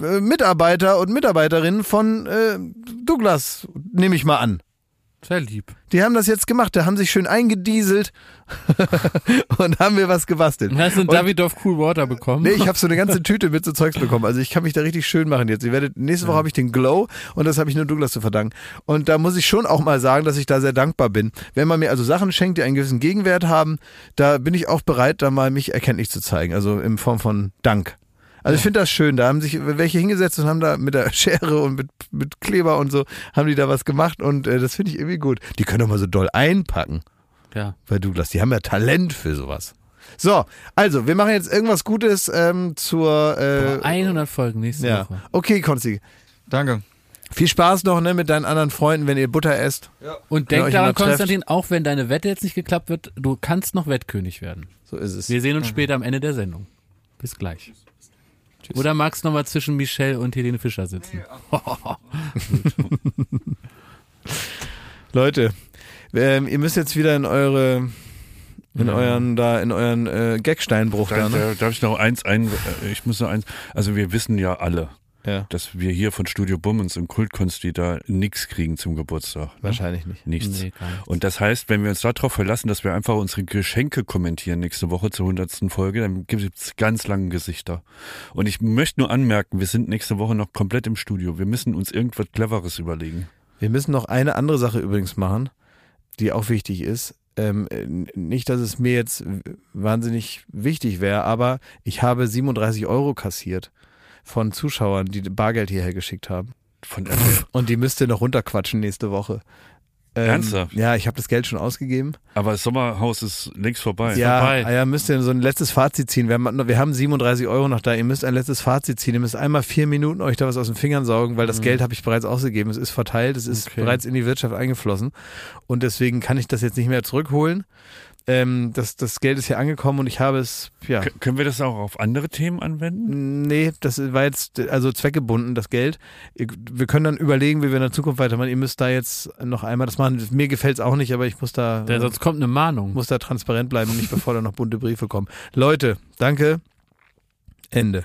äh, Mitarbeiter und Mitarbeiterinnen von äh, Douglas, nehme ich mal an. Sehr lieb. Die haben das jetzt gemacht, da haben sich schön eingedieselt *laughs* und haben mir was gebastelt. Und hast du Davidoff Cool Water bekommen? Nee, ich habe so eine ganze *laughs* Tüte mit so Zeugs bekommen. Also ich kann mich da richtig schön machen jetzt. Ihr werdet, nächste Woche habe ich den Glow und das habe ich nur Douglas zu verdanken. Und da muss ich schon auch mal sagen, dass ich da sehr dankbar bin. Wenn man mir also Sachen schenkt, die einen gewissen Gegenwert haben, da bin ich auch bereit, da mal mich erkenntlich zu zeigen. Also in Form von Dank. Also ich finde das schön. Da haben sich welche hingesetzt und haben da mit der Schere und mit, mit Kleber und so, haben die da was gemacht und äh, das finde ich irgendwie gut. Die können doch mal so doll einpacken ja. bei Douglas. Die haben ja Talent für sowas. So, also, wir machen jetzt irgendwas Gutes ähm, zur. Äh, 100 Folgen nächste ja. Woche. Okay, Konsti. Danke. Viel Spaß noch ne, mit deinen anderen Freunden, wenn ihr Butter esst. Und Wenn ihr denk daran. Konstantin, auch wenn deine Wette jetzt nicht geklappt wird, du kannst noch Wettkönig werden. So ist es. Wir sehen uns später am Ende der Sendung. Bis gleich. Oder magst du noch mal zwischen Michelle und Helene Fischer sitzen? *laughs* Leute, ähm, ihr müsst jetzt wieder in eure. In euren, da, in euren äh, Gagsteinbruch da, Da, ne? da, darf ich noch eins ein, äh, ich muss noch eins, also wir wissen ja alle, Ja. dass wir hier von Studio Bummens und Kultkonsti da nichts kriegen zum Geburtstag. Ne? Wahrscheinlich nicht. Nichts. Nee, gar nicht. Und das heißt, wenn wir uns darauf verlassen, dass wir einfach unsere Geschenke kommentieren nächste Woche zur hundertsten Folge, dann gibt es ganz lange Gesichter. Und ich möchte nur anmerken, wir sind nächste Woche noch komplett im Studio. Wir müssen uns irgendwas Cleveres überlegen. Wir müssen noch eine andere Sache übrigens machen, die auch wichtig ist. ähm, äh, nicht, dass es mir jetzt wahnsinnig wichtig wäre, aber ich habe 37 Euro kassiert von Zuschauern, die Bargeld hierher geschickt haben. Von. Und die müsst ihr noch runterquatschen nächste Woche. Ähm, Ernsthaft? Ja, ich habe das Geld schon ausgegeben. Aber das Sommerhaus ist längst vorbei. ja, vorbei. ah ja, müsst ihr so ein letztes Fazit ziehen. Wir haben, wir haben 37 Euro noch da. Ihr müsst ein letztes Fazit ziehen. Ihr müsst einmal vier Minuten euch da was aus den Fingern saugen, weil das Geld habe ich bereits ausgegeben. Es ist verteilt, es ist Okay. bereits in die Wirtschaft eingeflossen. Und deswegen kann ich das jetzt nicht mehr zurückholen. Ähm, das, das Geld ist hier angekommen und ich habe es, ja. K können wir das auch auf andere Themen anwenden? Nee, das war jetzt also zweckgebunden, das Geld. Wir können dann überlegen, wie wir in der Zukunft weitermachen. Ihr müsst da jetzt noch einmal das machen. Mir gefällt es auch nicht, aber ich muss da, Der, sonst kommt eine Mahnung. muss da transparent bleiben, nicht bevor da noch bunte Briefe kommen. Leute, danke. Ende.